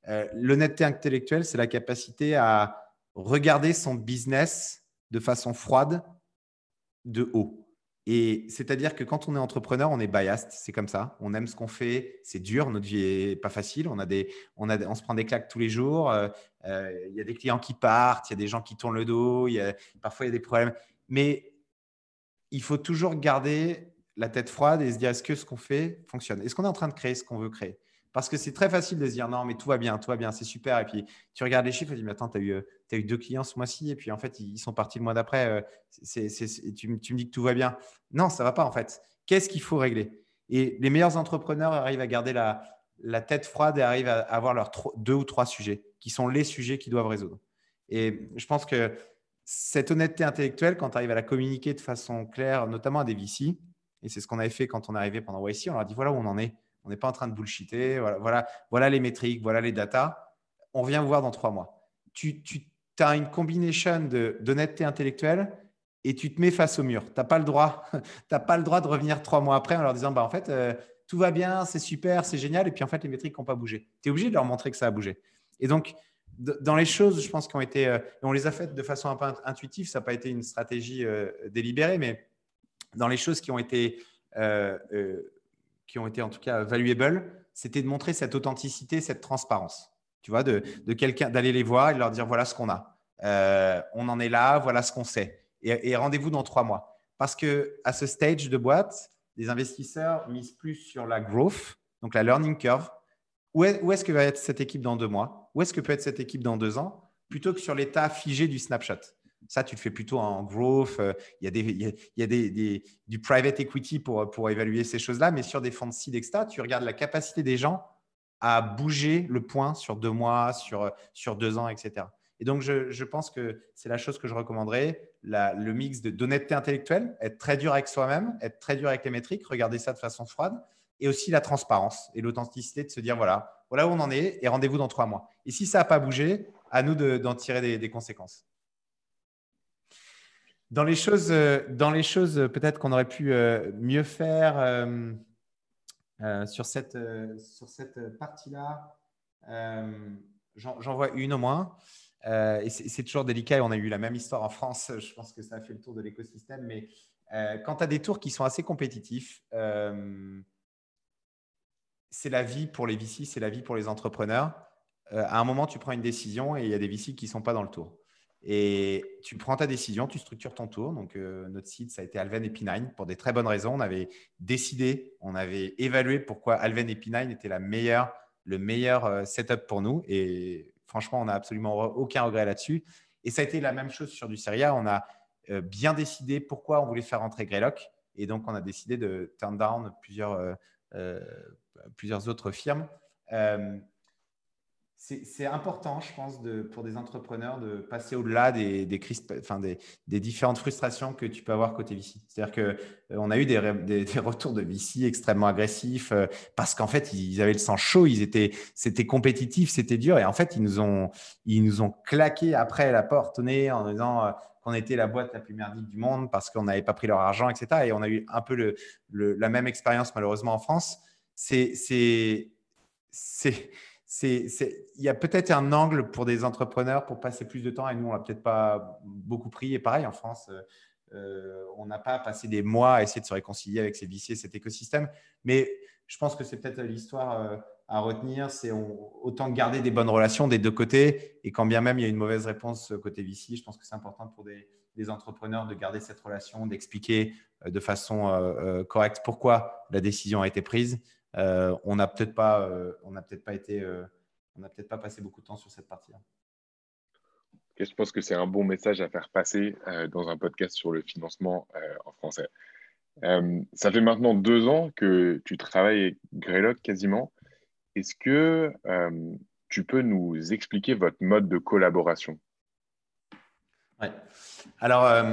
S3: Euh, l'honnêteté intellectuelle, c'est la capacité à regarder son business de façon froide de haut. Et c'est-à-dire que quand on est entrepreneur, on est biased, c'est comme ça. On aime ce qu'on fait, c'est dur, notre vie est pas facile. On, a des, on, a, on se prend des claques tous les jours. Euh, euh, il y a des clients qui partent, il y a des gens qui tournent le dos, y a, parfois il y a des problèmes. Mais il faut toujours garder la tête froide et se dire est-ce que ce qu'on fait fonctionne? Est-ce qu'on est en train de créer ce qu'on veut créer? Parce que c'est très facile de se dire non, mais tout va bien, tout va bien, c'est super. Et puis tu regardes les chiffres et tu dis mais attends, tu as, eu, as eu deux clients ce mois-ci et puis en fait, ils sont partis le mois d'après. Euh, c'est, tu, me dis que tout va bien. Non, ça ne va pas en fait. Qu'est-ce qu'il faut régler? Et les meilleurs entrepreneurs arrivent à garder la, la tête froide et arrivent à avoir leurs deux ou trois sujets qui sont les sujets qu'ils doivent résoudre. Et je pense que cette honnêteté intellectuelle, quand tu arrives à la communiquer de façon claire, notamment à des VC, et c'est ce qu'on avait fait quand on est arrivé pendant YC. On leur a dit voilà où on en est. On n'est pas en train de bullshiter. Voilà, voilà, voilà, les métriques, voilà les datas. On revient vous voir dans trois mois. Tu, as une combination d'honnêteté intellectuelle et tu te mets face au mur. Tu n'as pas, le droit, pas le droit de revenir trois mois après en leur disant bah, en fait, euh, tout va bien, c'est super, c'est génial. Et puis en fait, les métriques n'ont pas bougé. Tu es obligé de leur montrer que ça a bougé. Et donc, dans les choses, je pense, qui ont été, euh, on les a faites de façon un peu intuitive, ça n'a pas été une stratégie euh, délibérée, mais dans les choses qui ont été, qui ont été en tout cas valuable, c'était de montrer cette authenticité, cette transparence. Tu vois, de, quelqu'un, d'aller les voir et leur dire voilà ce qu'on a. Euh, on en est là, voilà ce qu'on sait. Et, rendez-vous dans trois mois. Parce que à ce stage de boîte, les investisseurs misent plus sur la growth, donc la learning curve. Où est-ce que va être cette équipe dans deux mois? Où est-ce que peut être cette équipe dans deux ans? Plutôt que sur l'état figé du snapshot. Ça, tu le fais plutôt en growth. Euh, il y a, du private equity pour, évaluer ces choses-là. Mais sur des fonds de seed, tu regardes la capacité des gens à bouger le point sur deux mois, sur, deux ans, etc. Et donc, je, pense que c'est la chose que je recommanderais, le mix d'honnêteté intellectuelle, être très dur avec soi-même, être très dur avec les métriques, regarder ça de façon froide, et aussi la transparence et l'authenticité de se dire, voilà, voilà où on en est, et rendez-vous dans trois mois. Et si ça n'a pas bougé, à nous d'en tirer des conséquences. Dans les choses, euh, dans les choses euh, peut-être qu'on aurait pu euh, mieux faire sur cette, sur cette partie-là, j'en vois une au moins. et c'est toujours délicat. On a eu la même histoire en France. Je pense que ça a fait le tour de l'écosystème. Mais quand tu as des tours qui sont assez compétitifs, c'est la vie pour les VC, c'est la vie pour les entrepreneurs. à un moment, tu prends une décision et il y a des VC qui ne sont pas dans le tour. Et tu prends ta décision, tu structures ton tour. Donc, euh, notre site, ça a été Alven et P9 pour des très bonnes raisons. On avait décidé, on avait évalué pourquoi Alven et P9 était la meilleure, le meilleur euh, setup pour nous. Et franchement, on n'a absolument aucun regret là-dessus. Et ça a été la même chose sur du Seria. On a euh, bien décidé pourquoi on voulait faire rentrer Greylock. Et donc, on a décidé de turn down plusieurs, plusieurs autres firmes c'est important, je pense, pour des entrepreneurs de passer au-delà des, des, différentes frustrations que tu peux avoir côté VC. C'est-à-dire qu'on euh, a eu des, retours de VC extrêmement agressifs euh, parce qu'en fait, ils avaient le sang chaud, ils étaient, c'était compétitif, c'était dur. Et en fait, ils nous ont, ils nous ont claqué après la porte au en disant euh, qu'on était la boîte la plus merdique du monde parce qu'on n'avait pas pris leur argent, etc. Et on a eu un peu le, la même expérience malheureusement en France. C'est il y a peut-être un angle pour des entrepreneurs pour passer plus de temps et nous, on l'a peut-être pas beaucoup pris. Et pareil, en France, euh, euh, on n'a pas passé des mois à essayer de se réconcilier avec ces viciers, cet écosystème. Mais je pense que c'est peut-être l'histoire euh, à retenir, c'est autant garder des bonnes relations des deux côtés. Et quand bien même il y a une mauvaise réponse côté VC, je pense que c'est important pour des, entrepreneurs de garder cette relation, d'expliquer de façon correcte pourquoi la décision a été prise on n'a peut-être pas, euh, on peut-être pas été, euh, on n'a peut-être pas passé beaucoup de temps sur cette partie-là.
S2: je pense que c'est un bon message à faire passer dans un podcast sur le financement en français. ça fait maintenant deux ans que tu travailles avec Greylock quasiment. Est-ce que tu peux nous expliquer votre mode de collaboration?
S3: Ouais. Alors,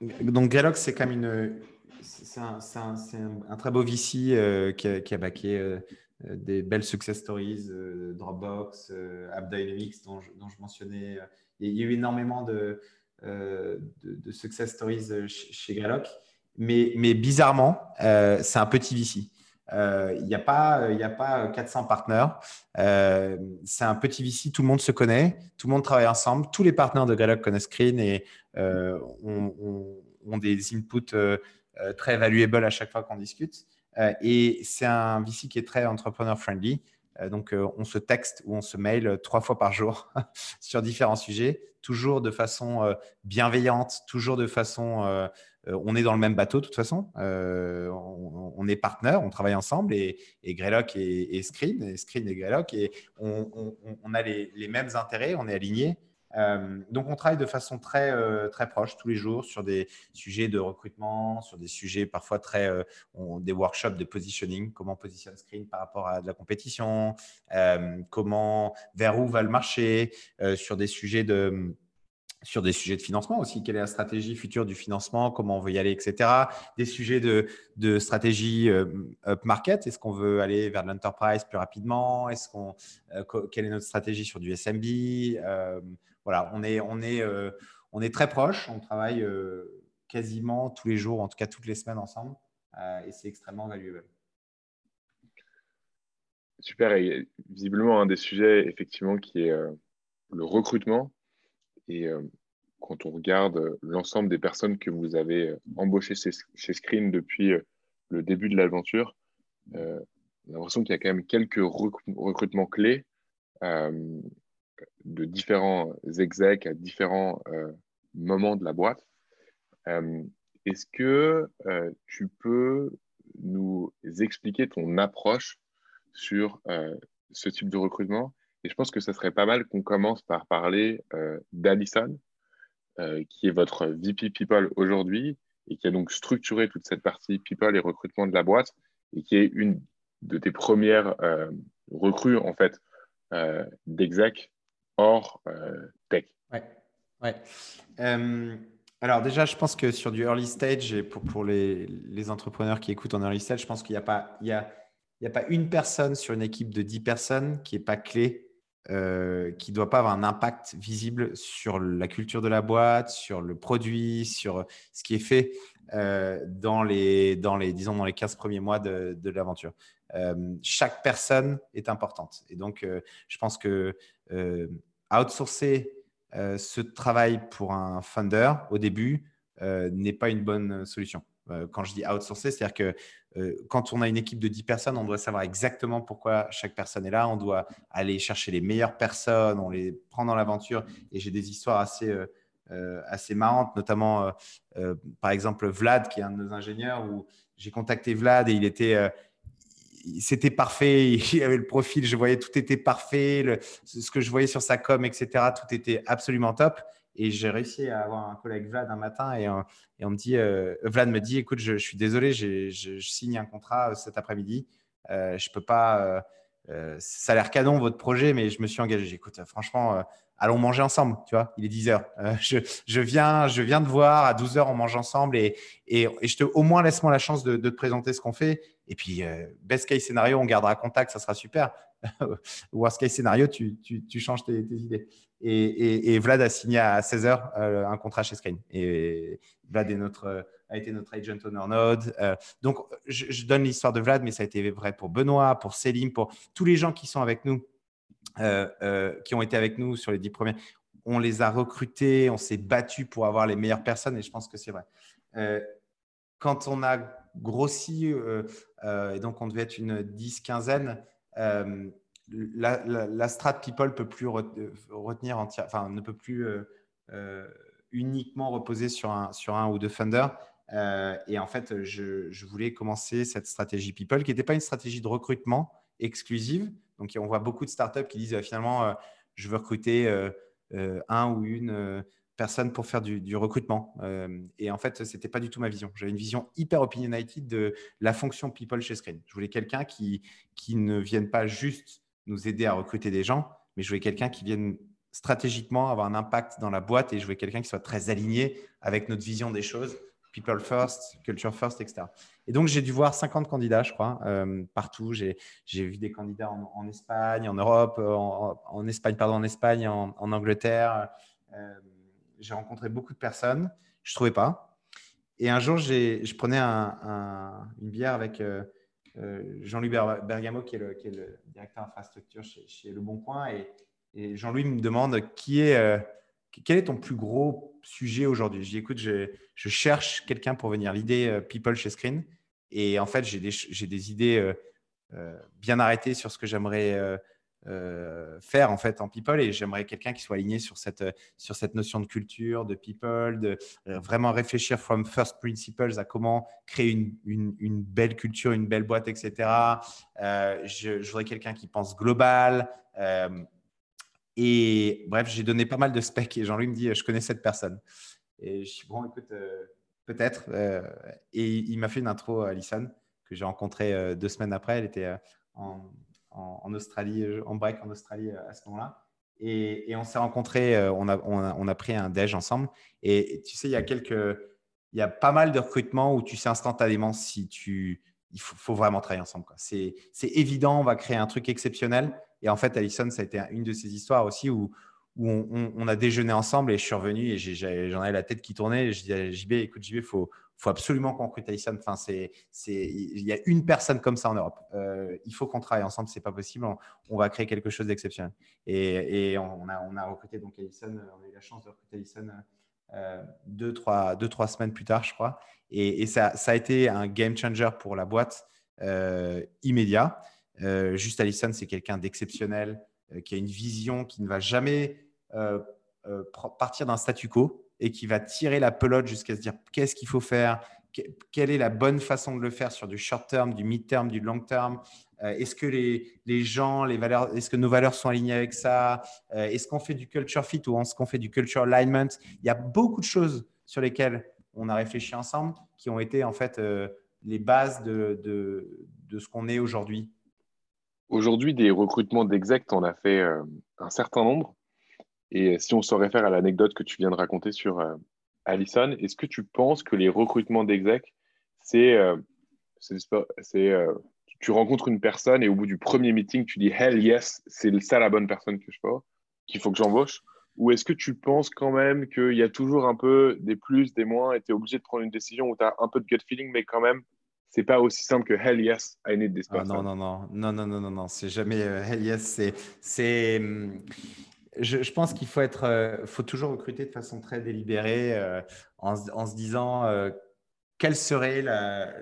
S3: donc Greylock, c'est comme une. C'est un, très beau VC euh, qui, a, a, backé euh, des belles success stories, Dropbox, AppDynamics, dont je, dont je mentionnais. Il y a eu énormément de, success stories chez Greylock. Mais, mais bizarrement, c'est un petit VC. Il n'y a, pas, y a pas 400 partenaires. c'est un petit VC, tout le monde se connaît, tout le monde travaille ensemble. Tous les partenaires de Greylock connaissent Screen et euh, ont, des inputs euh, euh, très valuables à chaque fois qu'on discute. et c'est un VC qui est très entrepreneur-friendly. donc, on se texte ou on se mail trois fois par jour sur différents sujets, toujours de façon bienveillante, toujours de façon on est dans le même bateau de toute façon. on, est partenaires, on travaille ensemble et, Greylock et, Screen, et Screen et Greylock, et on, a les, les, mêmes intérêts, on est alignés. Euh, donc, on travaille de façon très, euh, très proche tous les jours sur des sujets de recrutement, sur des sujets parfois très, euh, des workshops de positioning, comment positionne Screen par rapport à de la compétition, comment, vers où va le marché, sur des sujets de sur des sujets de financement aussi, quelle est la stratégie future du financement, comment on veut y aller, etc. Des sujets de, de stratégie up market, est-ce qu'on veut aller vers l'enterprise plus rapidement, est-ce qu'on, quelle est notre stratégie sur du SMB, voilà, on est, on est, euh, on est très proches. On travaille euh, quasiment tous les jours, en tout cas toutes les semaines ensemble. Euh, et c'est extrêmement valuable.
S2: Super. Et visiblement, un des sujets, effectivement, qui est le recrutement. Et quand on regarde l'ensemble des personnes que vous avez embauchées chez, Screen depuis le début de l'aventure, on a l'impression qu'il y a quand même quelques recrutements clés de différents execs à différents euh, moments de la boîte. Euh, est-ce que euh, tu peux nous expliquer ton approche sur ce type de recrutement? Et je pense que ce serait pas mal qu'on commence par parler d'Alison, qui est votre VP People aujourd'hui et qui a donc structuré toute cette partie People et recrutement de la boîte et qui est une de tes premières recrues en fait d'exec hors euh, tech.
S3: Ouais. ouais. Euh, alors déjà, je pense que sur du early stage, et pour, pour les, les, entrepreneurs qui écoutent en early stage, je pense qu'il n'y a, pas, il y a, il y a pas une personne sur une équipe de 10 personnes qui n'est pas clé, euh, qui ne doit pas avoir un impact visible sur la culture de la boîte, sur le produit, sur ce qui est fait dans, les, dans, les, disons, dans les 15 premiers mois de, de l'aventure. chaque personne est importante. Et donc, je pense que outsourcer euh, ce travail pour un funder au début euh, n'est pas une bonne solution. Euh, quand je dis outsourcer, c'est-à-dire que quand on a une équipe de 10 personnes, on doit savoir exactement pourquoi chaque personne est là. On doit aller chercher les meilleures personnes, on les prend dans l'aventure. Et j'ai des histoires assez, assez marrantes, notamment par exemple Vlad, qui est un de nos ingénieurs, où j'ai contacté Vlad et il était c'était parfait. Il avait le profil, je voyais tout était parfait. ce que je voyais sur sa com, etc., tout était absolument top. Et j'ai réussi à avoir un collègue Vlad un matin et, on, et me dit, euh, Vlad me dit, écoute, je, suis désolé, je, signe un contrat euh, cet après-midi. Euh, je peux pas. ça a l'air canon votre projet, mais je me suis engagé. Écoute, franchement, allons manger ensemble. Tu vois, il est 10 heures. Je, viens, je viens de voir à 12 heures, on mange ensemble et, et, je te, au moins laisse-moi la chance de, te présenter ce qu'on fait. Et puis, euh, best case scénario, on gardera contact, ça sera super. Worst case scénario, tu, changes tes, idées. Et, Vlad a signé à 16 heures euh, un contrat chez Screen. Et Vlad est notre, a été notre agent owner node. Euh, donc, je, donne l'histoire de Vlad, mais ça a été vrai pour Benoît, pour Selim, pour tous les gens qui sont avec nous, qui ont été avec nous sur les dix premiers. On les a recrutés, on s'est battu pour avoir les meilleures personnes et je pense que c'est vrai. quand on a grossi, euh, euh, et donc on devait être une dix, quinzaine. Euh, la, la, strat people peut plus retenir entière, enfin ne peut plus uniquement reposer sur un, sur un ou deux funders. et en fait, je, je, voulais commencer cette stratégie people qui n'était pas une stratégie de recrutement exclusive. Donc, on voit beaucoup de startups qui disent finalement, je veux recruter un ou une personne pour faire du, recrutement. Euh, et en fait, ce n'était pas du tout ma vision. J'avais une vision hyper opinionated de la fonction people chez Screen. Je voulais quelqu'un qui, qui ne vienne pas juste nous aider à recruter des gens, mais je voulais quelqu'un qui vienne stratégiquement avoir un impact dans la boîte et je voulais quelqu'un qui soit très aligné avec notre vision des choses, people first, culture first, etc. Et donc, j'ai dû voir 50 candidats, je crois, euh, partout. J'ai vu des candidats en, Espagne, en Europe, en, Espagne, pardon, en Espagne, en, Angleterre. Euh, j'ai rencontré beaucoup de personnes. Je ne trouvais pas. Et un jour, je prenais une bière avec euh, Jean-Louis Bergamo, qui est, le, directeur infrastructure chez, chez Le Bon Coin. Et, Jean-Louis me demande euh, quel est ton plus gros sujet aujourd'hui? Je dis écoute, je, cherche quelqu'un pour venir l'idée euh, People chez Screen. Et en fait, j'ai des, des, idées euh, bien arrêtées sur ce que j'aimerais faire en fait en People. Et j'aimerais quelqu'un qui soit aligné sur cette, sur cette notion de culture, de People, de vraiment réfléchir from first principles à comment créer une, une, belle culture, une belle boîte, etc. Je, je, voudrais quelqu'un qui pense global. Et bref, j'ai donné pas mal de specs et Jean-Louis me dit, je connais cette personne. Et je dis, bon, écoute, euh, peut-être. Euh, et il m'a fait une intro à Alison, que j'ai rencontrée euh, deux semaines après. Elle était en, en, Australie, en break en Australie à ce moment-là. Et, on s'est rencontrés, on a, on, a, on a, pris un déj ensemble. Et, tu sais, il y a quelques, il y a pas mal de recrutements où tu sais instantanément si tu, il faut, vraiment travailler ensemble. C'est évident, on va créer un truc exceptionnel. Et en fait, Alison, ça a été une de ces histoires aussi où, où on, a déjeuné ensemble et je suis revenu et j'en avais la tête qui tournait. Et je dis à JB, écoute, JB, faut, faut absolument qu'on recrute Alison. Enfin, c'est, il y a une personne comme ça en Europe. Euh, il faut qu'on travaille ensemble, c'est pas possible. On, va créer quelque chose d'exceptionnel. Et, on, a, on, a, recruté donc Alison. On a eu la chance de recruter Alison euh, deux, trois, deux, trois semaines plus tard, je crois. Et, ça, ça, a été un game changer pour la boîte euh, immédiat. Euh, juste Allison, c'est quelqu'un d'exceptionnel, euh, qui a une vision qui ne va jamais euh, partir d'un statu quo et qui va tirer la pelote jusqu'à se dire qu'est-ce qu'il faut faire, quelle est la bonne façon de le faire sur du short term, du mid term, du long term? est-ce que les, les, gens, les valeurs, est-ce que nos valeurs sont alignées avec ça? Est-ce qu'on fait du culture fit ou est-ce qu'on fait du culture alignment? Il y a beaucoup de choses sur lesquelles on a réfléchi ensemble qui ont été en fait les bases de, de, ce qu'on est aujourd'hui
S2: Aujourd'hui, des recrutements d'exec, on a fait euh, un certain nombre. Et si on se réfère à l'anecdote que tu viens de raconter sur euh, Allison, est-ce que tu penses que les recrutements d'exec, c'est, euh, tu rencontres une personne et au bout du premier meeting, tu dis Hell yes, c'est ça la bonne personne que je veux, qu'il faut que j'embauche? Ou est-ce que tu penses quand même qu'il y a toujours un peu des plus, des moins, et tu es obligé de prendre une décision où tu as un peu de gut feeling, mais quand même, c'est pas aussi simple que hell yes, I need this
S3: ah, person. non, non, non, non, non, non, non, non, c'est jamais euh, hell yes. C'est, c'est, hum, je, pense qu'il faut être, euh, faut toujours recruter de façon très délibérée, euh, en, se disant quelle serait la,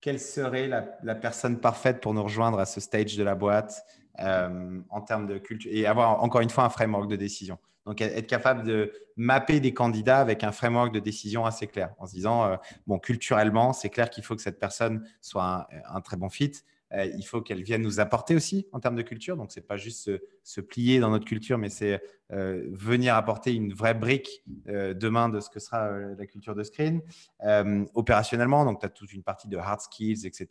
S3: quelle serait la, personne parfaite pour nous rejoindre à ce stage de la boîte en termes de culture et avoir encore une fois un framework de décision. Donc, être capable de mapper des candidats avec un framework de décision assez clair, en se disant, euh, bon, culturellement, c'est clair qu'il faut que cette personne soit un, très bon fit. Euh, il faut qu'elle vienne nous apporter aussi en termes de culture. Donc, ce n'est pas juste se, plier dans notre culture, mais c'est euh, venir apporter une vraie brique demain de ce que sera la culture de screen. opérationnellement, donc, tu as toute une partie de hard skills, etc.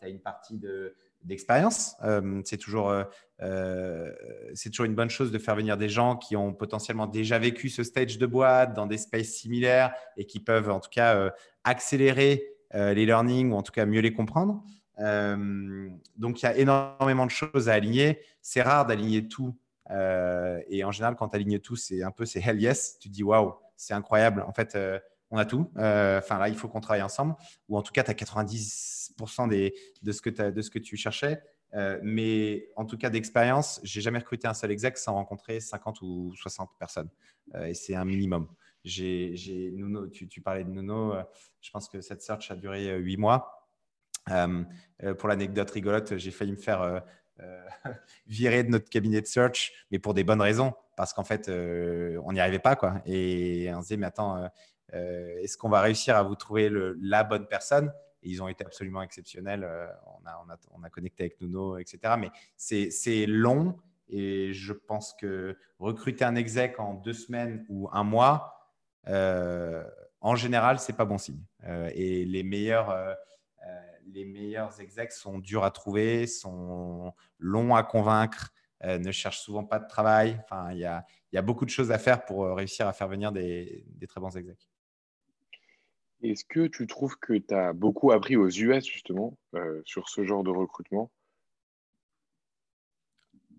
S3: Tu as une partie de d'expérience. Euh, c'est toujours, euh, euh, c'est toujours une bonne chose de faire venir des gens qui ont potentiellement déjà vécu ce stage de boîte dans des spaces similaires et qui peuvent en tout cas accélérer les learnings ou en tout cas mieux les comprendre. Donc il y a énormément de choses à aligner. C'est rare d'aligner tout. et en général, quand tu alignes tout, c'est un peu c'est hell yes. Tu te dis waouh, c'est incroyable. En fait, on a tout. Euh, enfin, là, il faut qu'on travaille ensemble. Ou en tout cas, tu as 90% des, de, ce que de ce que tu cherchais. Euh, mais en tout cas, d'expérience, j'ai jamais recruté un seul exec sans rencontrer 50 ou 60 personnes. Euh, et c'est un minimum. J'ai, tu, tu, parlais de Nuno. je pense que cette search a duré 8 mois. Pour l'anecdote rigolote, j'ai failli me faire virer de notre cabinet de search, mais pour des bonnes raisons. Parce qu'en fait, on n'y arrivait pas. Quoi. Et on se disait, mais attends, euh, est-ce qu'on va réussir à vous trouver la bonne personne? Et ils ont été absolument exceptionnels. Euh, on, a, on, a, on, a, connecté avec Nuno, etc. Mais c'est long et je pense que recruter un exec en deux semaines ou un mois, euh, en général, c'est pas bon signe. et les meilleurs, les meilleurs execs sont durs à trouver, sont longs à convaincre. ne cherchent souvent pas de travail. Il y a, beaucoup de choses à faire pour réussir à faire venir des, très bons execs.
S2: Est-ce que tu trouves que tu as beaucoup appris aux US justement sur ce genre de recrutement?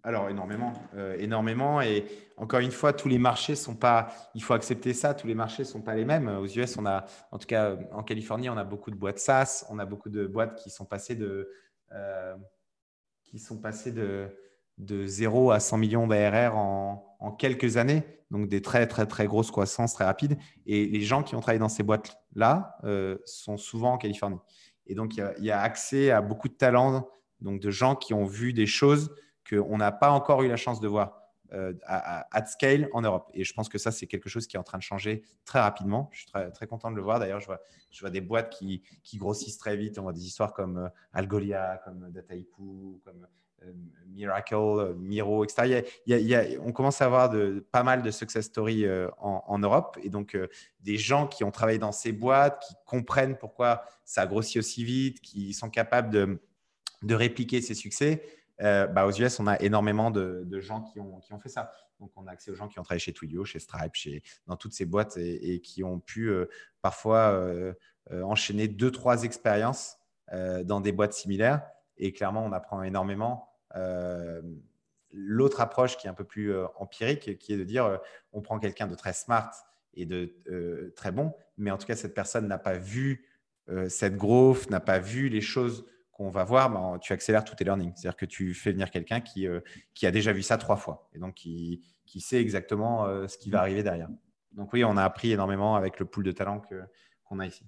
S3: Alors, énormément, euh, énormément. Et encore une fois, tous les marchés sont pas, il faut accepter ça, tous les marchés sont pas les mêmes. Aux US, on a, en tout cas en Californie, on a beaucoup de boîtes SaaS, on a beaucoup de boîtes qui sont passées de, euh, qui sont passées de, de 0 à 100 millions d'ARR en, en, quelques années. Donc, des très, très, très grosses croissances très rapides. Et les gens qui ont travaillé dans ces boîtes-là euh, sont souvent en Californie. Et donc, il y, y, a, accès à beaucoup de talents, donc de gens qui ont vu des choses qu'on n'a pas encore eu la chance de voir euh, à, scale en Europe. Et je pense que ça, c'est quelque chose qui est en train de changer très rapidement. Je suis très, très content de le voir. D'ailleurs, je vois, je vois des boîtes qui, qui, grossissent très vite. On voit des histoires comme euh, Algolia, comme Dataiku, comme euh, Miracle, Miro, etc. Il y a, on commence à avoir de, pas mal de success stories en, en, Europe. Et donc, des gens qui ont travaillé dans ces boîtes, qui comprennent pourquoi ça grossit aussi vite, qui sont capables de, de répliquer ces succès. Euh, bah, aux US, on a énormément de, gens qui ont, qui ont, fait ça. Donc, on a accès aux gens qui ont travaillé chez Twilio, chez Stripe, chez, dans toutes ces boîtes et, qui ont pu euh, parfois euh, enchaîner deux, trois expériences dans des boîtes similaires. Et clairement, on apprend énormément. L'autre approche qui est un peu plus empirique, qui est de dire on prend quelqu'un de très smart et de très bon, mais en tout cas, cette personne n'a pas vu cette growth, n'a pas vu les choses qu'on va voir, ben, tu accélères tous tes learnings. C'est-à-dire que tu fais venir quelqu'un qui, euh, a déjà vu ça trois fois et donc qui, sait exactement euh, ce qui va arriver derrière. Donc oui, on a appris énormément avec le pool de talents qu'on a ici.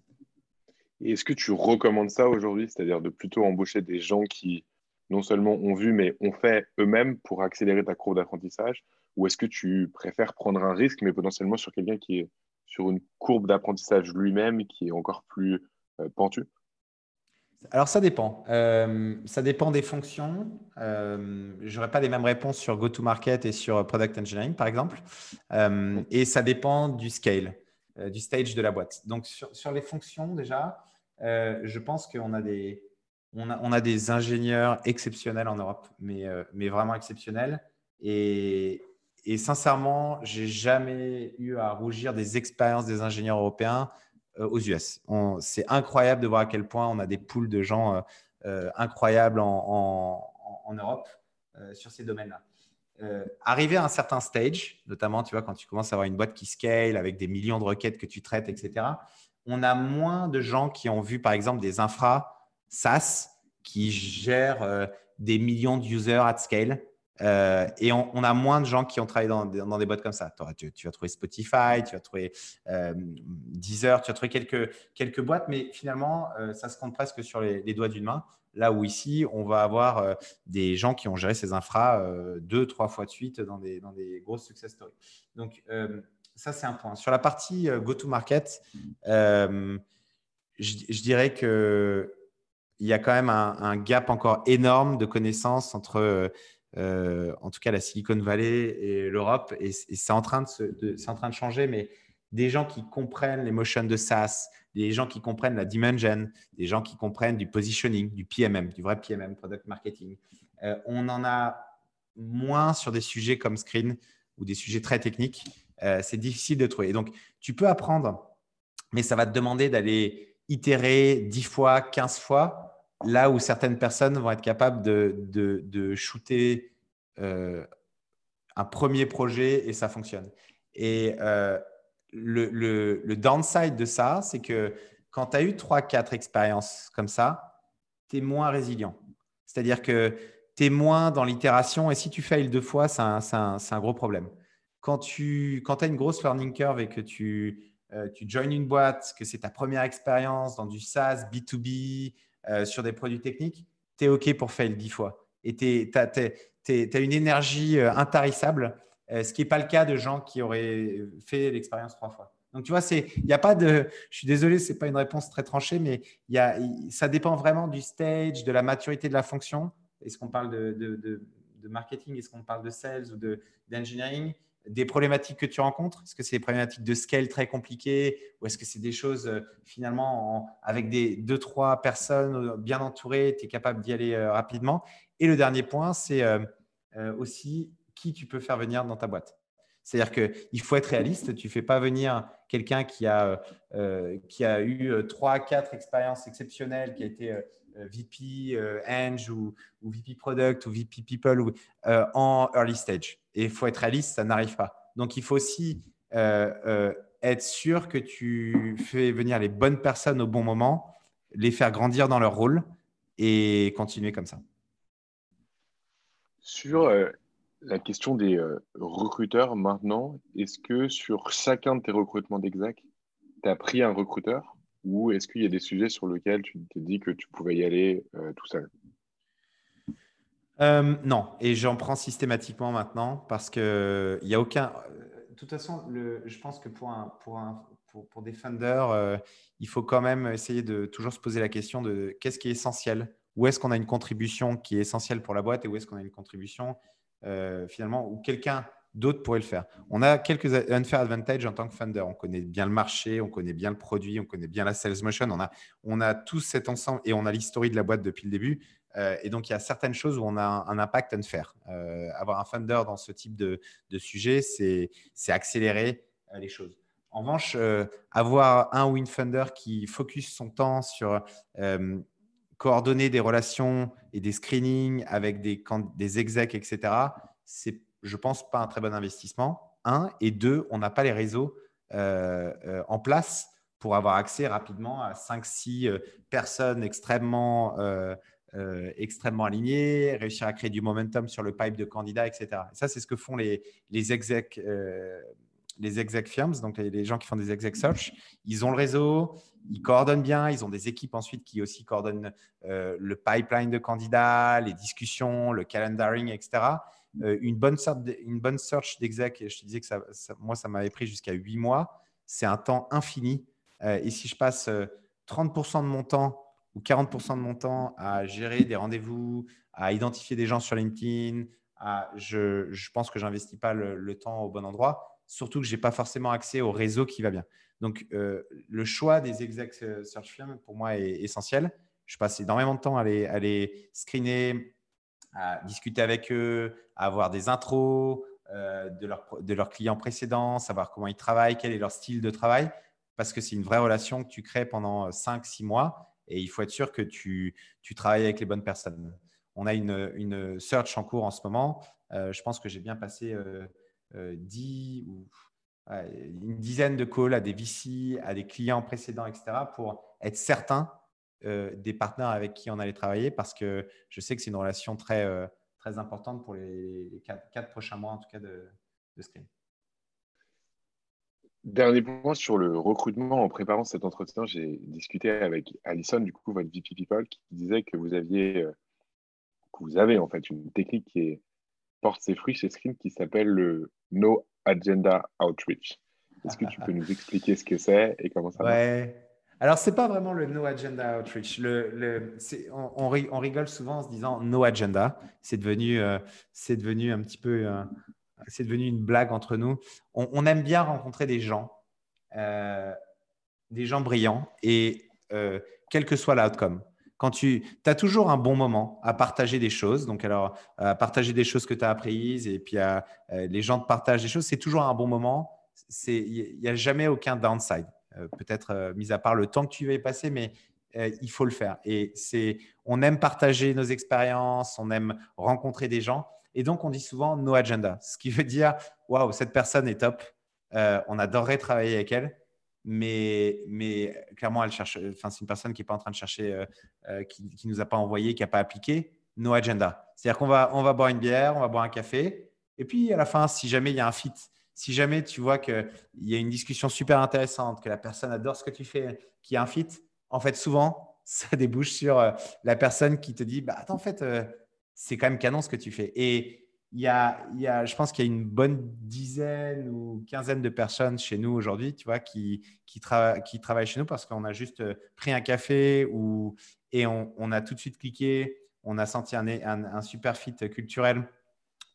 S2: Est-ce que tu recommandes ça aujourd'hui, c'est-à-dire de plutôt embaucher des gens qui non seulement ont vu, mais ont fait eux-mêmes pour accélérer ta courbe d'apprentissage? Ou est-ce que tu préfères prendre un risque, mais potentiellement sur quelqu'un qui est sur une courbe d'apprentissage lui-même qui est encore plus euh, pentue
S3: alors, ça dépend. Euh, ça dépend des fonctions. Euh, je n'aurai pas les mêmes réponses sur go-to-market et sur product engineering, par exemple. Euh, et ça dépend du scale, du stage de la boîte. Donc, sur, les fonctions, déjà, je pense qu'on a des, on a, on a, des ingénieurs exceptionnels en Europe, mais, mais vraiment exceptionnels. Et, et sincèrement, j'ai jamais eu à rougir des expériences des ingénieurs européens euh, aux US. C'est incroyable de voir à quel point on a des poules de gens euh, euh, incroyables en, Europe sur ces domaines-là. arriver à un certain stage, notamment tu vois, quand tu commences à avoir une boîte qui scale avec des millions de requêtes que tu traites, etc., on a moins de gens qui ont vu, par exemple, des infra SaaS qui gèrent des millions de users at scale euh, et on, a moins de gens qui ont travaillé dans, des boîtes comme ça. Tu, tu, vas trouver Spotify, tu vas trouver euh, Deezer, tu vas trouver quelques, quelques boîtes, mais finalement, euh, ça se compte presque sur les, doigts d'une main. Là où ici, on va avoir des gens qui ont géré ces infras deux, trois fois de suite dans des, dans des grosses success stories. Donc, ça, c'est un point. Sur la partie go-to-market, je, dirais que il y a quand même un, gap encore énorme de connaissances entre euh, en tout cas la Silicon Valley et l'Europe. Et, c'est en, train de, changer, mais des gens qui comprennent les motions de SaaS, des gens qui comprennent la dimension, des gens qui comprennent du positioning, du PMM, du vrai PMM, Product Marketing. Euh, on en a moins sur des sujets comme Screen ou des sujets très techniques. Euh, c'est difficile de trouver. donc, tu peux apprendre, mais ça va te demander d'aller itérer 10 fois, 15 fois là où certaines personnes vont être capables de, shooter euh, un premier projet et ça fonctionne. Et euh, le, downside de ça, c'est que quand tu as eu 3-4 expériences comme ça, tu es moins résilient. C'est-à-dire que tu es moins dans l'itération et si tu failles deux fois, c'est un, gros problème. Quand tu quand as une grosse learning curve et que euh, tu joins une boîte, que c'est ta première expérience dans du SaaS, B2B, euh, sur des produits techniques, tu es OK pour fail 10 fois. Et tu as, une énergie euh, intarissable, euh, ce qui n'est pas le cas de gens qui auraient fait l'expérience trois fois. Donc, tu vois, il n'y a pas de. Je suis désolé, ce n'est pas une réponse très tranchée, mais y a, ça dépend vraiment du stage, de la maturité de la fonction. Est-ce qu'on parle de, de, marketing? Est-ce qu'on parle de sales ou d'engineering? Des problématiques que tu rencontres? Est-ce que c'est des problématiques de scale très compliquées? Ou est-ce que c'est des choses euh, finalement avec des deux, trois personnes euh, bien entourées, tu es capable d'y aller euh, rapidement? Et le dernier point, c'est aussi qui tu peux faire venir dans ta boîte. C'est-à-dire qu'il faut être réaliste. Tu ne fais pas venir quelqu'un qui, a, qui a eu trois, quatre expériences exceptionnelles, qui a été VP Eng ou, VP Product ou VP People ou, en early stage. Et il faut être réaliste, ça n'arrive pas. Donc, il faut aussi être sûr que tu fais venir les bonnes personnes au bon moment, les faire grandir dans leur rôle et continuer comme ça.
S2: Sur la question des euh, recruteurs maintenant, est-ce que sur chacun de tes recrutements d'exac, tu as pris un recruteur ou est-ce qu'il y a des sujets sur lesquels tu t'es dit que tu pouvais y aller euh, tout seul?
S3: Euh, Non, et j'en prends systématiquement maintenant parce qu'il n'y a aucun. De toute façon, le... je pense que pour, un, pour, un, pour, des funders, il faut quand même essayer de toujours se poser la question de qu'est-ce qui est essentiel? Où est-ce qu'on a une contribution qui est essentielle pour la boîte et où est-ce qu'on a une contribution euh, finalement, où quelqu'un d'autre pourrait le faire? On a quelques unfair advantage en tant que funder. On connaît bien le marché, on connaît bien le produit, on connaît bien la sales motion. On a, on a tout cet ensemble et on a l'historique de la boîte depuis le début. Euh, et donc, il y a certaines choses où on a un, impact unfair. Euh, avoir un funder dans ce type de, sujet, c'est accélérer les choses. En revanche, avoir un ou une funder qui focus son temps sur coordonner des relations et des screenings avec des, des execs, etc., c'est, je pense, pas un très bon investissement. Un. Et deux, on n'a pas les réseaux euh, euh, en place pour avoir accès rapidement à 5-6 euh, personnes extrêmement, extrêmement alignées, réussir à créer du momentum sur le pipe de candidats, etc. ça, c'est ce que font les, les execs les exec firms, donc les, gens qui font des exec search, ils ont le réseau, ils coordonnent bien, ils ont des équipes ensuite qui aussi coordonnent euh, le pipeline de candidats, les discussions, le calendaring, etc. Euh, une, bonne une bonne search d'exec, je te disais que ça, moi, ça m'avait pris jusqu'à 8 mois, c'est un temps infini. Euh, et si je passe 30% de mon temps ou 40% de mon temps à gérer des rendez-vous, à identifier des gens sur LinkedIn, je, je, pense que j'investis pas le temps au bon endroit surtout que je n'ai pas forcément accès au réseau qui va bien. Donc, euh, le choix des exec search firms, pour moi, est essentiel. Je passe énormément de temps à les, à screener, à discuter avec eux, à avoir des intros euh, de, de leurs clients précédents, savoir comment ils travaillent, quel est leur style de travail, parce que c'est une vraie relation que tu crées pendant 5-6 mois et il faut être sûr que tu, travailles avec les bonnes personnes. On a une, search en cours en ce moment. Euh, je pense que j'ai bien passé 10 euh, ou une dizaine de calls à des VC, à des clients précédents, etc., pour être certain euh, des partenaires avec qui on allait travailler parce que je sais que c'est une relation très, euh, très importante pour les, quatre, prochains mois, en tout cas, de Screen.
S2: Dernier point sur le recrutement. En préparant cet entretien, j'ai discuté avec Alison, du coup, votre VP People, qui disait que vous aviez, que vous avez en fait une technique qui porte ses fruits chez Screen qui s'appelle le No Agenda Outreach. Est-ce que tu peux nous expliquer ce que c'est et comment ça
S3: ouais. alors, ce n'est pas vraiment le no agenda outreach. Le, on, rigole souvent en se disant no agenda. C'est devenu, euh, devenu un petit peu, euh, c'est devenu une blague entre nous. On, aime bien rencontrer des gens, euh, des gens brillants et quel que soit l'outcome quand tu as toujours un bon moment à partager des choses, donc alors à partager des choses que tu as apprises et puis euh, les gens te partagent des choses, c'est toujours un bon moment. Il n'y a jamais aucun downside, euh, peut-être euh, mis à part le temps que tu vas y passer, mais il faut le faire. Et on aime partager nos expériences, on aime rencontrer des gens. Et donc, on dit souvent no agenda, ce qui veut dire waouh, cette personne est top, on adorerait travailler avec elle mais, mais clairement, elle cherche. Enfin, c'est une personne qui n'est pas en train de chercher, euh, euh, qui ne nous a pas envoyé, qui n'a pas appliqué. No agenda. C'est-à-dire qu'on va, on va boire une bière, on va boire un café, et puis à la fin, si jamais il y a un fit, si jamais tu vois qu'il y a une discussion super intéressante, que la personne adore ce que tu fais, qu'il y a un fit, en fait, souvent, ça débouche sur euh, la personne qui te dit bah, Attends, en fait, c'est quand même canon ce que tu fais. Et il y a, il y a, je pense qu'il y a une bonne dizaine ou quinzaine de personnes chez nous aujourd'hui, tu vois, qui, qui, qui travaillent chez nous parce qu'on a juste euh, pris un café ou, et on, a tout de suite cliqué, on a senti un, un, super fit culturel,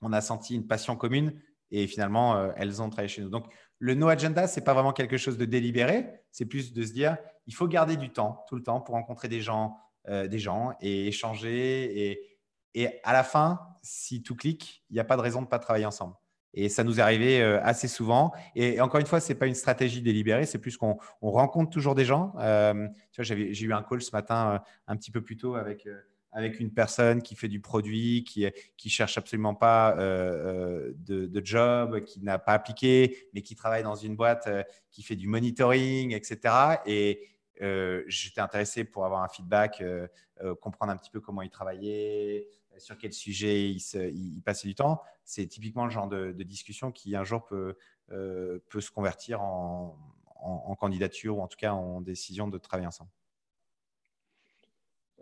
S3: on a senti une passion commune et finalement, euh, elles ont travaillé chez nous. Donc, le no agenda, ce n'est pas vraiment quelque chose de délibéré, c'est plus de se dire, il faut garder du temps, tout le temps, pour rencontrer des gens, euh, des gens et échanger et Et à la fin, si tout clique, il n'y a pas de raison de ne pas travailler ensemble. Et ça nous est arrivé euh, assez souvent. Et, encore une fois, ce n'est pas une stratégie délibérée, c'est plus qu'on rencontre toujours des gens. Euh, j'ai eu un call ce matin euh, un petit peu plus tôt avec, avec une personne qui fait du produit, qui ne cherche absolument pas de, de, job, qui n'a pas appliqué, mais qui travaille dans une boîte qui fait du monitoring, etc. Et j'étais intéressé pour avoir un feedback, comprendre un petit peu comment il travaillait, sur quel sujet il, passait du temps. C'est typiquement le genre de, discussion qui un jour peut, euh, peut se convertir en, candidature ou en tout cas en décision de travailler ensemble.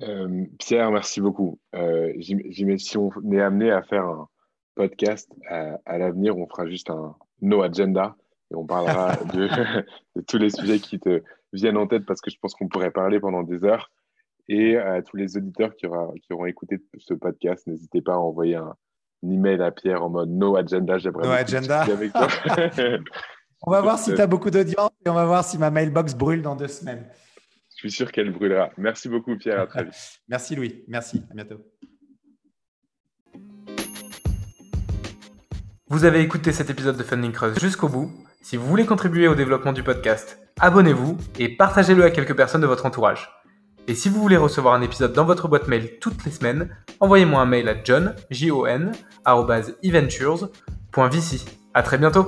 S2: Euh, Pierre, merci beaucoup. Euh, si on est amené à faire un podcast à, l'avenir, on fera juste un no agenda et on parlera de, de, tous les sujets qui te viennent en tête parce que je pense qu'on pourrait parler pendant des heures. Et à tous les auditeurs qui, auront écouté ce podcast, n'hésitez pas à envoyer un, email à Pierre en mode no agenda.
S3: J'aimerais no agenda. Avec toi. on va voir si tu as beaucoup d'audience et on va voir si ma mailbox brûle dans deux semaines.
S2: Je suis sûr qu'elle brûlera. Merci beaucoup, Pierre. À très vite.
S3: Merci, Louis. Merci. À bientôt.
S1: Vous avez écouté cet épisode de Funding Cross jusqu'au bout. Si vous voulez contribuer au développement du podcast, abonnez-vous et partagez-le à quelques personnes de votre entourage. Et si vous voulez recevoir un épisode dans votre boîte mail toutes les semaines, envoyez-moi un mail à john, j -O -N, À très bientôt